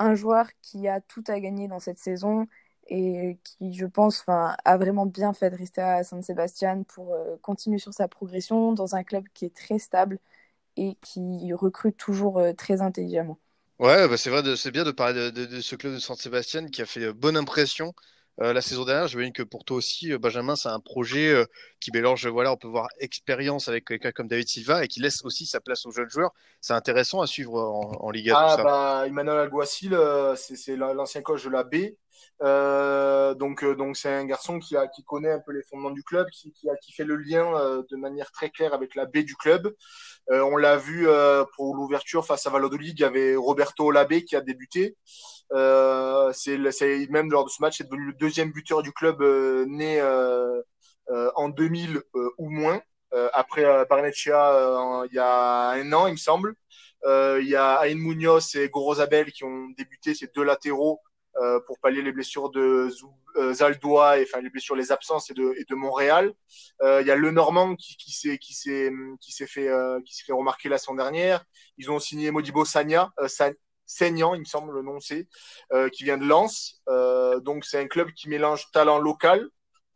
Un joueur qui a tout à gagner dans cette saison et qui, je pense, a vraiment bien fait de rester à San Sebastian pour euh, continuer sur sa progression dans un club qui est très stable et qui recrute toujours euh, très intelligemment. Ouais, bah c'est vrai, c'est bien de parler de, de, de, ce club de San Sebastian qui a fait bonne impression euh, la saison dernière. J'imagine que pour toi aussi, euh, Benjamin, c'est un projet euh, qui mélange, voilà, on peut voir expérience avec quelqu'un comme David Silva et qui laisse aussi sa place aux jeunes joueurs. C'est intéressant à suivre en, en Liga. Ah, bah, Emmanuel Alguacil, euh, c'est l'ancien coach de la B. Euh, donc, donc c'est un garçon qui, a, qui connaît un peu les fondements du club, qui, qui, a, qui fait le lien euh, de manière très claire avec la B du club. Euh, on l'a vu pour l'ouverture face à Valladolid, il y avait Roberto Labé qui a débuté. Euh, c'est même lors de ce match, c'est devenu le deuxième buteur du club euh, né euh, en 2000 ou moins. après Barnechea, il y a un an, il me semble. Il y a Aïn Munoz et Gorosabel qui ont débuté ces deux latéraux euh, pour pallier les blessures de Zaldois et enfin les blessures, les absences et de, et de Montréal. Euh, il y a Le Normand qui, qui s'est qui s'est qui s'est fait euh, qui s'est fait remarquer la semaine dernière. Ils ont signé Modibo Sagna, Seignan, il me semble le nom c'est, euh, qui vient de Lens. Euh, donc c'est un club qui mélange talent local,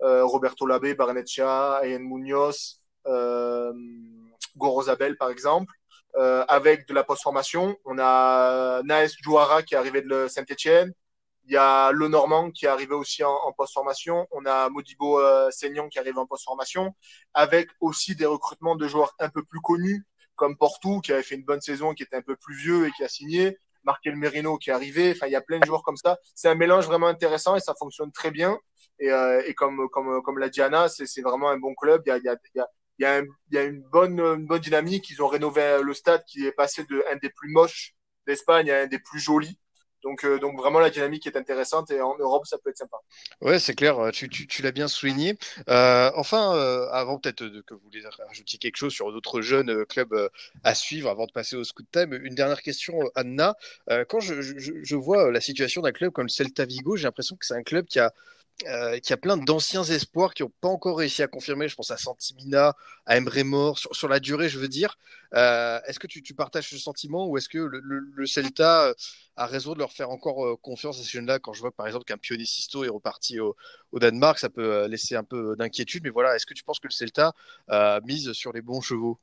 euh, Roberto Labé, Barneccia, Ayen Munoz, euh, Gorosabel par exemple, euh, avec de la post-formation. On a Naes Jouara qui est arrivé de Saint-Etienne. Il y a Le Normand qui est arrivé aussi en, en post-formation. On a Modibo euh, Seignan qui arrive en post-formation, avec aussi des recrutements de joueurs un peu plus connus comme Porto qui avait fait une bonne saison, qui était un peu plus vieux et qui a signé. Markel Merino qui est arrivé. Enfin, il y a plein de joueurs comme ça. C'est un mélange vraiment intéressant et ça fonctionne très bien. Et, euh, et comme, comme, comme l'a Diana, c'est vraiment un bon club. Il y a, il y a, il y a, il y a, une, bonne, une bonne dynamique. Ils ont rénové le stade qui est passé de un des plus moches d'Espagne à un des plus jolis. Donc, euh, donc vraiment la dynamique est intéressante et en Europe ça peut être sympa. Ouais, c'est clair, tu, tu, l'as bien souligné. Euh, enfin, euh, avant peut-être que vous voulez rajouter quelque chose sur d'autres jeunes euh, clubs euh, à suivre avant de passer au scoot time, une dernière question, Anna. quand je, je, je vois la situation d'un club comme Celta Vigo, j'ai l'impression que c'est un club qui a euh, qu'il y a plein d'anciens espoirs qui n'ont pas encore réussi à confirmer. Je pense à Santimina, à Emre Mor, sur, sur, la durée, je veux dire. Euh, est-ce que tu, partages ce sentiment ou est-ce que le, Celta euh, a raison de leur faire encore euh, confiance à ces jeunes-là? Quand je vois par exemple qu'un Pioni Sisto est reparti au, au, Danemark, ça peut euh, laisser un peu d'inquiétude. Mais voilà, est-ce que tu penses que le Celta mise sur les bons chevaux?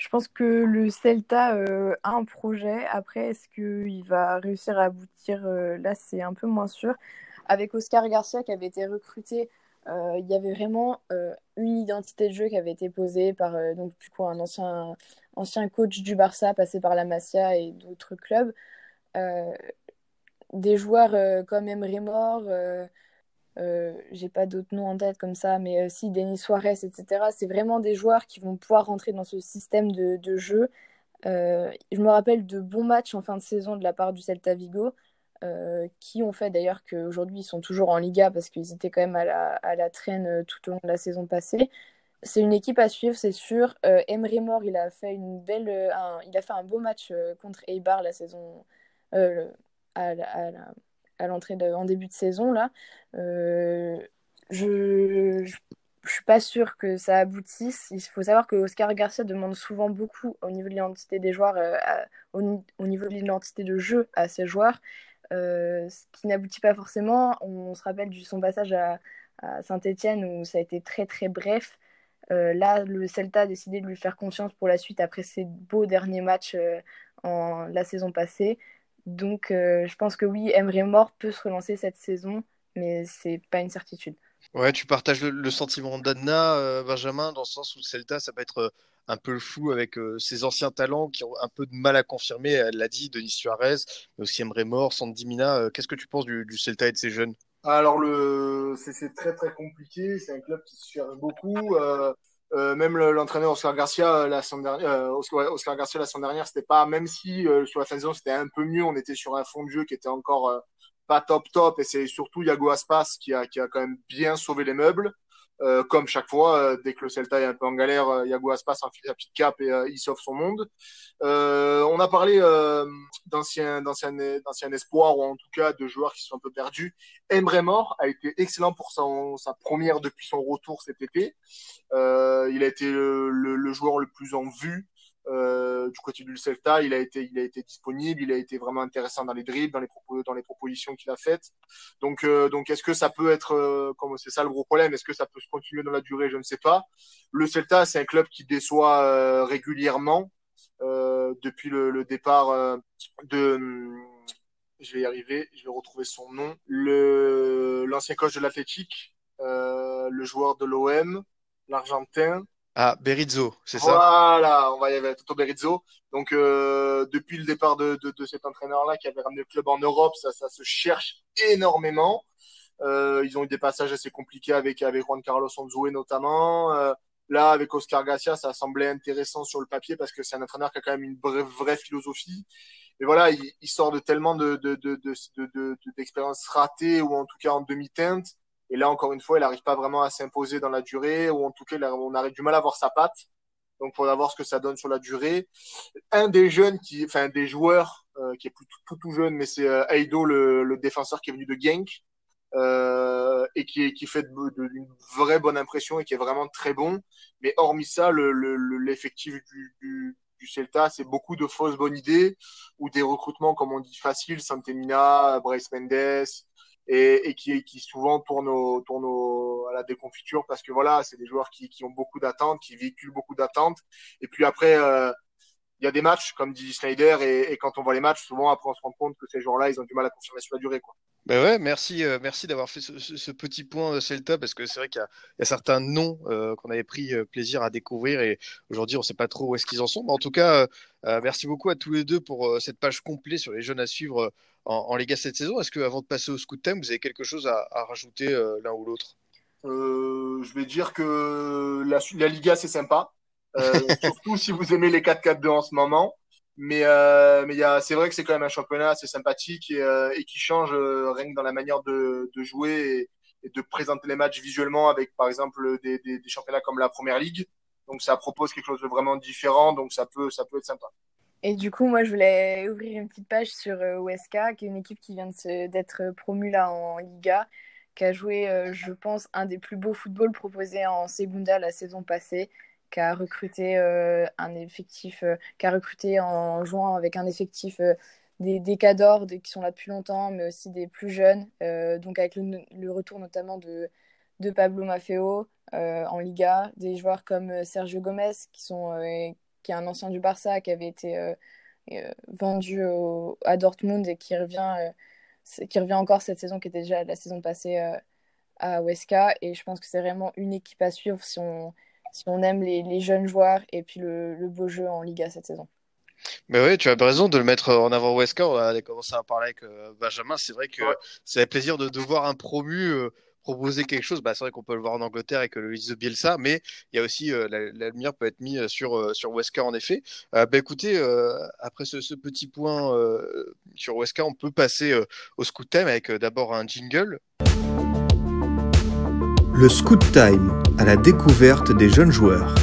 Je pense que le Celta euh, a un projet. Après, est-ce qu'il va réussir à aboutir Là, c'est un peu moins sûr avec Oscar Garcia qui avait été recruté, euh, il y avait vraiment euh, une identité de jeu qui avait été posée par euh, donc, du coup, un ancien, ancien coach du Barça passé par la Masia et d'autres clubs. Euh, des joueurs euh, comme Emre Mor, j'ai pas d'autres noms en tête comme ça, mais si Denis Suarez, etc. C'est vraiment des joueurs qui vont pouvoir rentrer dans ce système de jeu. je me rappelle de bons matchs en fin de saison de la part du Celta Vigo. Euh, qui ont fait d'ailleurs qu'aujourd'hui ils sont toujours en Liga parce qu'ils étaient quand même à la, traîne euh, tout au long de la saison passée. C'est une équipe à suivre, c'est sûr. Euh, Emery Mor, il a fait une belle, euh, un, il a fait un beau match contre Eibar la saison, à, l'entrée en début de saison là. je, je, suis pas sûre que ça aboutisse. Il faut savoir que Oscar Garcia demande souvent beaucoup au niveau de l'identité des joueurs, au, niveau de l'identité de jeu à ses joueurs. Euh, ce qui n'aboutit pas forcément. On, se rappelle de son passage à, Saint-Etienne où ça a été très très bref. Euh, là, le Celta a décidé de lui faire confiance pour la suite après ses beaux derniers matchs euh, en la saison passée. Donc, je pense que oui, Emery Mort peut se relancer cette saison, mais c'est pas une certitude. Ouais, tu partages le, sentiment d'Anna, euh, Benjamin, dans le sens où Celta, ça peut être un peu le flou avec euh, ses anciens talents qui ont un peu de mal à confirmer. Elle l'a dit, Denis Suarez, mais aussi Emre Mor, Sandimina. Euh, Qu'est-ce que tu penses du, Celta et de ces jeunes? Alors, le... c'est très très compliqué. C'est un club qui se cherche beaucoup. Euh, euh, même l'entraîneur Oscar Garcia la semaine dernière, euh, Oscar, Garcia la semaine dernière, c'était pas même si euh, sur la fin de saison c'était un peu mieux, on était sur un fond de jeu qui était encore pas top top et c'est surtout Yago Aspas qui a qui a quand même bien sauvé les meubles. Euh, comme chaque fois, euh, dès que le Celta est un peu en galère, euh, Yago Aspas enfile sa petite cape et il sauve son monde. on a parlé d'anciens d'anciens espoirs ou en tout cas de joueurs qui sont un peu perdus. Emre Mor a été excellent pour son, sa première depuis son retour cet été. il a été le, le, le, joueur le plus en vue euh, du côté du Celta, il a été, il a été disponible, il a été vraiment intéressant dans les dribbles, dans les propos, dans les propositions qu'il a faites. Donc, euh, donc, est-ce que ça peut être, euh, comme c'est ça le gros problème, est-ce que ça peut se continuer dans la durée Je ne sais pas. Le Celta, c'est un club qui déçoit euh, régulièrement euh, depuis le, le départ euh, de. Je vais y arriver, je vais retrouver son nom. Le l'ancien coach de l'Athletic, le joueur de l'OM, l'Argentin. Ah, Berizzo, c'est ça? Voilà, on va y aller, Toto Berizzo. Donc, euh, depuis le départ de, de, de cet entraîneur-là qui avait ramené le club en Europe, ça, ça se cherche énormément. Euh, ils ont eu des passages assez compliqués avec, avec Juan Carlos Onzoué notamment. Euh, là, avec Oscar Garcia, ça semblait intéressant sur le papier parce que c'est un entraîneur qui a quand même une vraie, vraie philosophie. Et voilà, il, il sort de tellement de, de, de, de, de, d'expériences ratées ou en tout cas en demi-teinte et là, encore une fois, il n'arrive pas vraiment à s'imposer dans la durée, ou en tout cas, on arrive du mal à voir sa patte. Donc, pour voir ce que ça donne sur la durée. Un des jeunes qui, enfin, des joueurs euh, qui est plus tout, tout, jeune, mais c'est euh, Aido, le, le, défenseur qui est venu de Genk, euh, et qui, qui fait de, une vraie bonne impression et qui est vraiment très bon. Mais hormis ça, l'effectif le, du, du, du Celta, c'est beaucoup de fausses bonnes idées ou des recrutements, comme on dit, faciles, Santemina, Bryce Mendes, et, et qui, qui, souvent tournent, au, tournent au, à la déconfiture parce que voilà, c'est des joueurs qui, qui ont beaucoup d'attentes, qui véhiculent beaucoup d'attentes. Et puis après, euh, il y a des matchs, comme dit Snyder, et, et, quand on voit les matchs, souvent après on se rend compte que ces joueurs-là, ils ont du mal à confirmer sur la durée. Quoi. Ben ouais, merci, euh, merci d'avoir fait ce, ce, ce, petit point euh, Celta parce que c'est vrai qu'il y, y, a certains noms euh, qu'on avait pris euh, plaisir à découvrir et aujourd'hui on ne sait pas trop où est-ce qu'ils en sont. Mais en tout cas, merci beaucoup à tous les deux pour cette page complète sur les jeunes à suivre en, en Liga cette saison. Est-ce que avant de passer au time, vous avez quelque chose à, à rajouter l'un ou l'autre? Je vais dire que la, la Liga c'est sympa. Euh, *laughs* surtout si vous aimez les 4-4-2 en ce moment. Mais, euh, mais c'est vrai que c'est quand même un championnat assez sympathique et, euh, et qui change rien que dans la manière de, de jouer et, et, de présenter les matchs visuellement avec, par exemple, des, des, des, championnats comme la Première Ligue. Donc ça propose quelque chose de vraiment différent, donc ça peut, ça peut être sympa. Et du coup, moi, je voulais ouvrir une petite page sur OSK, qui est une équipe qui vient d'être promue là en Liga, qui a joué, je pense, un des plus beaux footballs proposés en Segunda la saison passée qui a recruté euh, un effectif, euh, a recruté en jouant avec un effectif euh, des, des cadors qui sont là depuis longtemps, mais aussi des plus jeunes. donc avec le, retour notamment de, de Pablo Maffeo en Liga, des joueurs comme Sergio Gomez, qui, sont, qui est un ancien du Barça, qui avait été vendu à Dortmund et qui revient, qui revient encore cette saison, qui était déjà la saison passée à Huesca. Et je pense que c'est vraiment une équipe à suivre si si on aime les, les jeunes joueurs et puis le, le, beau jeu en Liga cette saison. Mais oui, tu as raison de le mettre en avant Wesker. On a commencé à parler avec euh, Benjamin. C'est vrai que ouais. c'est un plaisir de, de, voir un promu euh, proposer quelque chose. Bah, c'est vrai qu'on peut le voir en Angleterre avec le Luis Bielsa, mais il y a aussi euh, la, la, lumière peut être mise sur euh, sur Wesker en effet. bah écoutez, euh, après ce, ce, petit point sur Wesker, on peut passer au scoot time avec d'abord un jingle. Le Scoot Time, à la découverte des jeunes joueurs.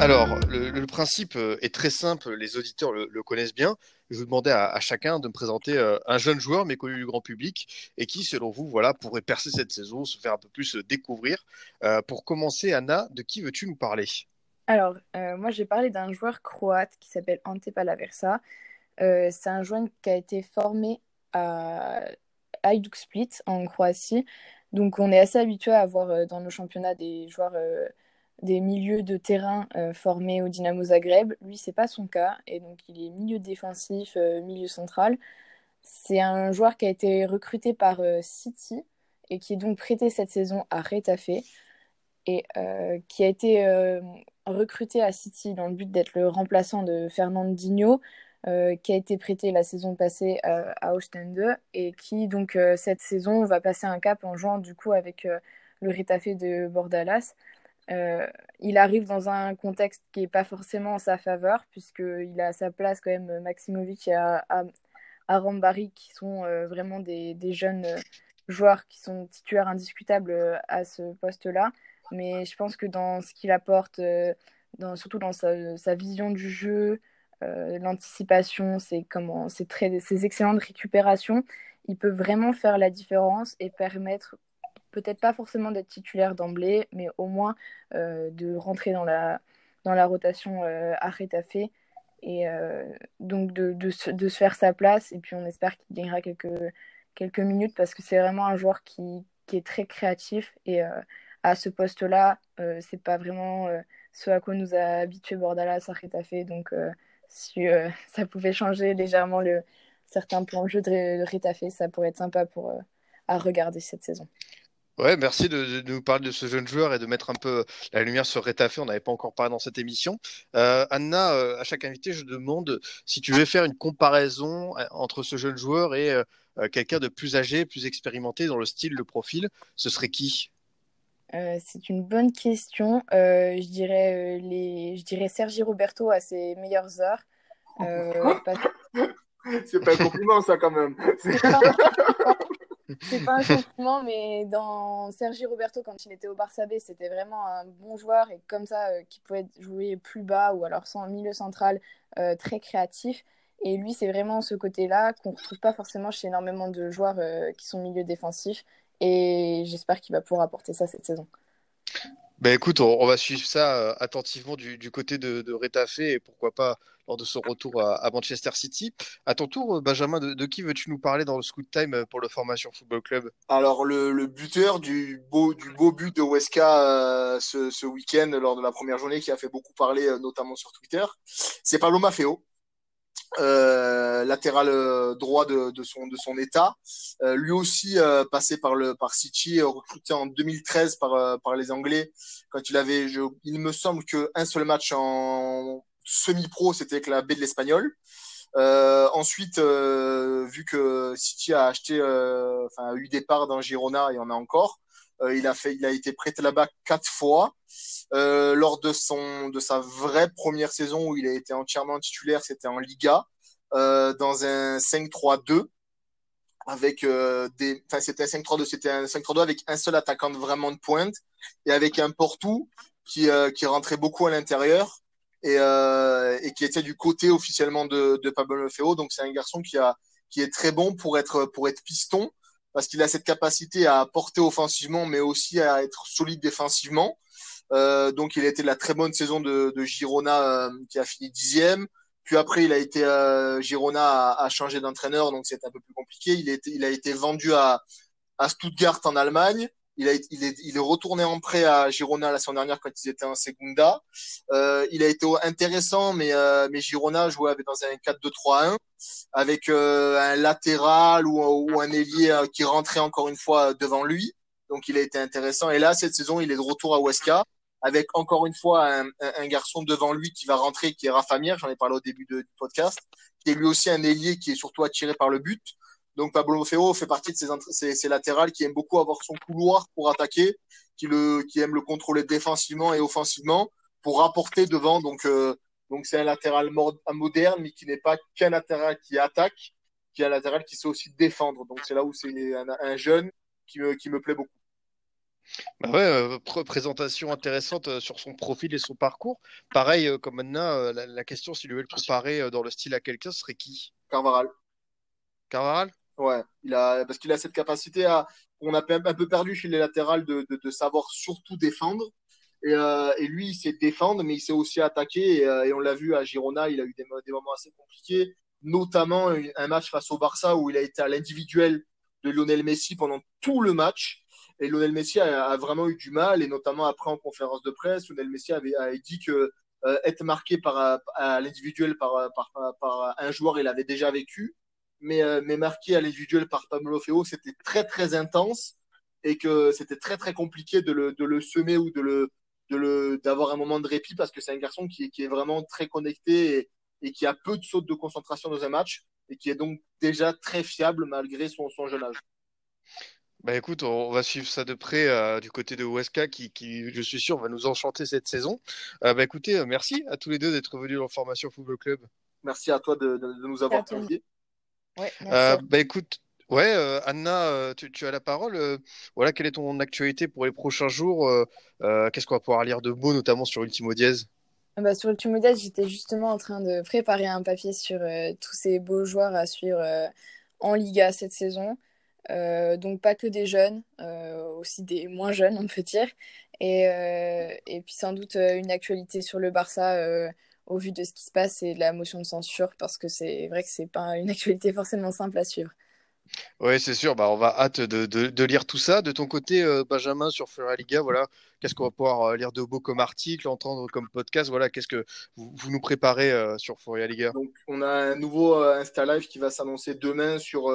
Alors, le, le, principe est très simple, les auditeurs le, le connaissent bien. Je vous demandais à, à, chacun de me présenter euh, un jeune joueur méconnu du grand public et qui, selon vous, voilà, pourrait percer cette saison, se faire un peu plus découvrir. Euh, pour commencer, Anna, de qui veux-tu nous parler? Alors, euh, moi, j'ai parlé d'un joueur croate qui s'appelle Ante Palaversa. Euh, c'est un joueur qui a été formé à Hajduk Split en Croatie. Donc on est assez habitué à avoir euh, dans nos championnats des joueurs, euh, des milieux de terrain euh, formés au Dynamo Zagreb. Lui, c'est pas son cas, et donc il est milieu défensif, milieu central. C'est un joueur qui a été recruté par City et qui est donc prêté cette saison à Retafe et qui a été recruté à City dans le but d'être le remplaçant de Fernandinho euh, qui a été prêté la saison passée euh, à Ostende et qui donc euh, cette saison va passer un cap en jouant du coup avec euh, le Retafe de Bordalas. Il arrive dans un contexte qui n'est pas forcément en sa faveur puisqu'il a à sa place quand même Maximovic et Arambari qui sont vraiment des, jeunes joueurs qui sont titulaires indiscutables à ce poste-là. Mais je pense que dans ce qu'il apporte, surtout dans sa, vision du jeu, l'anticipation, c'est comment, c'est très, ces excellentes récupérations, il peut vraiment faire la différence et permettre peut-être pas forcément d'être titulaire d'emblée, mais au moins euh, de rentrer dans la, dans la rotation euh, à Retafe. Et euh, donc de, de, se faire sa place. Et puis on espère qu'il gagnera quelques, quelques minutes parce que c'est vraiment un joueur qui, qui est très créatif. Et euh, à ce poste-là, euh, c'est pas vraiment ce à quoi nous a habitué Bordalas à si euh, *laughs* ça pouvait changer légèrement le, certains plans de jeu de, Retafe, ça pourrait être sympa pour, euh, à regarder cette saison. Ouais, merci de, nous parler de ce jeune joueur et de mettre un peu la lumière sur Retafe. On n'avait pas encore parlé dans cette émission. Euh, Anna, euh, à chaque invité, je demande si tu veux faire une comparaison euh, entre ce jeune joueur et euh, quelqu'un de plus âgé, plus expérimenté dans le style, le profil. Ce serait qui? Euh, c'est une bonne question. Euh, je, dirais, euh, les... je dirais Sergi Roberto à ses meilleures heures. Parce... *laughs* C'est pas un compliment, ça, quand même. *laughs* C'est pas un compliment, mais dans Sergi Roberto, quand il était au Barça B, c'était vraiment un bon joueur et comme ça, qui pouvait jouer plus bas ou alors sans milieu central, très créatif. Et lui, c'est vraiment ce côté-là qu'on retrouve pas forcément chez énormément de joueurs euh, qui sont milieu défensifs et j'espère qu'il va pouvoir apporter ça cette saison. Ben écoute, on, va suivre ça euh, attentivement du, côté de, de et pourquoi pas lors de son retour à, Manchester City. À ton tour, Benjamin, de, qui veux-tu nous parler dans le Scoot Time euh, pour le Formation Football Club? Alors, le, buteur du beau, du beau but de Weska euh, ce, week-end lors de la première journée qui a fait beaucoup parler, notamment sur Twitter, c'est Pablo Maffeo. Euh, latéral euh, droit de, de, son de son état. Euh, lui aussi passé par le par City, recruté en 2013 par par les Anglais quand il avait, je, il me semble que un seul match en semi-pro, c'était avec la baie de l'Espagnol. Euh, ensuite, euh, vu que City a acheté, euh, enfin a eu des parts dans Girona et en a encore, il a fait, il a été prêté là-bas quatre fois. lors de son, de sa vraie première saison où il a été entièrement titulaire, c'était en Liga, dans un 5-3-2 avec des, enfin c'était un 5-3-2, c'était un 5-3-2 avec un seul attaquant vraiment de pointe et avec un Portou qui qui rentrait beaucoup à l'intérieur et, euh, et qui était du côté officiellement de, de Pablo Feo. Donc c'est un garçon qui a qui est très bon pour être pour être piston parce qu'il a cette capacité à porter offensivement, mais aussi à être solide défensivement. Euh, donc il a été la très bonne saison de, de Girona euh, qui a fini dixième. Puis après il a été euh, Girona a, a changé d'entraîneur, donc c'est un peu plus compliqué. Il a été, il a été vendu à à Stuttgart en Allemagne. Il, il, est, il est retourné en prêt à Girona la semaine dernière quand ils étaient en Segunda. Euh, il a été intéressant, mais, euh, mais Girona jouait dans un 4-2-3-1 avec euh, un latéral ou, ou un ailier euh, qui rentrait encore une fois devant lui. Donc il a été intéressant. Et là, cette saison, il est de retour à Huesca avec encore une fois un, un, garçon devant lui qui va rentrer, qui est Rafa j'en ai parlé au début du podcast, qui est lui aussi un ailier qui est surtout attiré par le but. Donc Pablo Ferro fait partie de ces, ces, latérales qui aiment beaucoup avoir son couloir pour attaquer, qui, le, qui aime le contrôler défensivement et offensivement pour rapporter devant. Donc euh, donc c'est un latéral moderne, mais qui n'est pas qu'un latéral qui attaque, qui est un latéral qui sait aussi défendre. Donc c'est là où c'est un, jeune qui me, qui me plaît beaucoup. Bah ouais, euh, présentation intéressante euh, sur son profil et son parcours. Pareil, comme maintenant, la, question s'il devait le comparer dans le style à quelqu'un, serait qui? Carvaral. Carvaral? Ouais, il a, parce qu'il a cette capacité à, on a un peu perdu chez les latérales de, de, de savoir surtout défendre. Et, euh, et, lui, il sait défendre, mais il sait aussi attaquer. Et, euh, et on l'a vu à Girona, il a eu des, moments assez compliqués, notamment un match face au Barça où il a été à l'individuel de Lionel Messi pendant tout le match. Et Lionel Messi a, vraiment eu du mal, et notamment après en conférence de presse, Lionel Messi avait, avait dit que euh, être marqué par, à l'individuel par, par, par, un joueur, il avait déjà vécu mais, euh, mais marqué à l'individuel par Pablo Feo, c'était très très intense et que c'était très très compliqué de le, de le semer ou de le de le d'avoir un moment de répit parce que c'est un garçon qui, qui est vraiment très connecté et, et, qui a peu de sautes de concentration dans un match et qui est donc déjà très fiable malgré son, son jeune âge. Bah écoute, on va suivre ça de près euh, du côté de Weska qui, qui, je suis sûr, va nous enchanter cette saison. Euh, bah écoutez, euh, merci à tous les deux d'être venus dans Formation Football Club. Merci à toi de, de, de nous avoir conviés. Ouais, euh, bah écoute, ouais, euh, Anna, euh, tu, tu, as la parole. Euh, voilà, quelle est ton actualité pour les prochains jours Qu'est-ce qu'on va pouvoir lire de beau, notamment sur Ultimo Diaz bah, Sur Ultimo Diaz, j'étais justement en train de préparer un papier sur tous ces beaux joueurs à suivre en Liga cette saison. donc pas que des jeunes, aussi des moins jeunes, on peut dire. Et, et puis sans doute une actualité sur le Barça au vu de ce qui se passe et de la motion de censure, parce que c'est vrai que c'est pas une *laughs* actualité forcément simple à suivre. Oui, c'est sûr. Bah, on va hâte de, de, lire tout ça. De ton côté, euh, Benjamin, sur Liga, voilà, qu'est-ce qu'on va pouvoir euh, lire de beaux comme article, entendre comme podcast? Voilà, qu'est-ce que vous, nous préparez euh, sur Liga Donc, on a un nouveau Insta Live qui va s'annoncer demain sur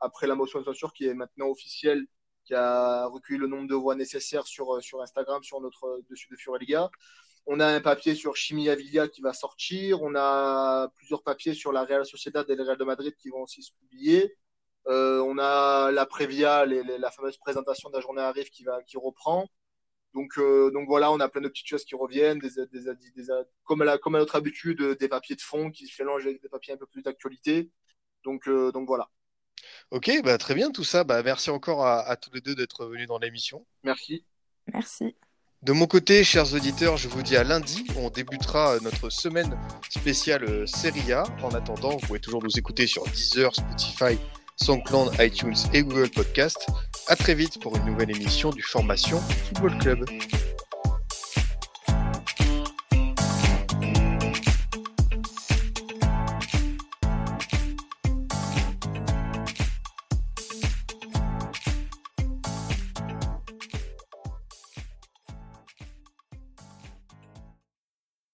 après la motion de censure qui est maintenant officielle, qui a recueilli le nombre de voix nécessaires sur, sur Instagram, sur notre dessus de Liga. On a un papier sur Chimie Avila qui va sortir. On a plusieurs papiers sur la Real Sociedad et le Real de Madrid qui vont aussi se publier. Euh, on a la Prévia, la fameuse présentation de la journée arrive qui, va, qui reprend. Donc, euh, donc voilà, on a plein de petites choses qui reviennent, des, comme, à la, comme à notre habitude, des papiers de fond qui se mélangent avec des papiers un peu plus d'actualité. Donc, euh, donc voilà. Ok, bah, très bien tout ça. Bah, merci encore à, à tous les deux d'être venus dans l'émission. Merci. Merci. De mon côté, chers auditeurs, je vous dis à lundi. On débutera notre semaine spéciale euh, Serie A. En attendant, vous pouvez toujours nous écouter sur Deezer, Spotify, SoundCloud, iTunes et Google Podcast. À très vite pour une nouvelle émission du Formation Football Club.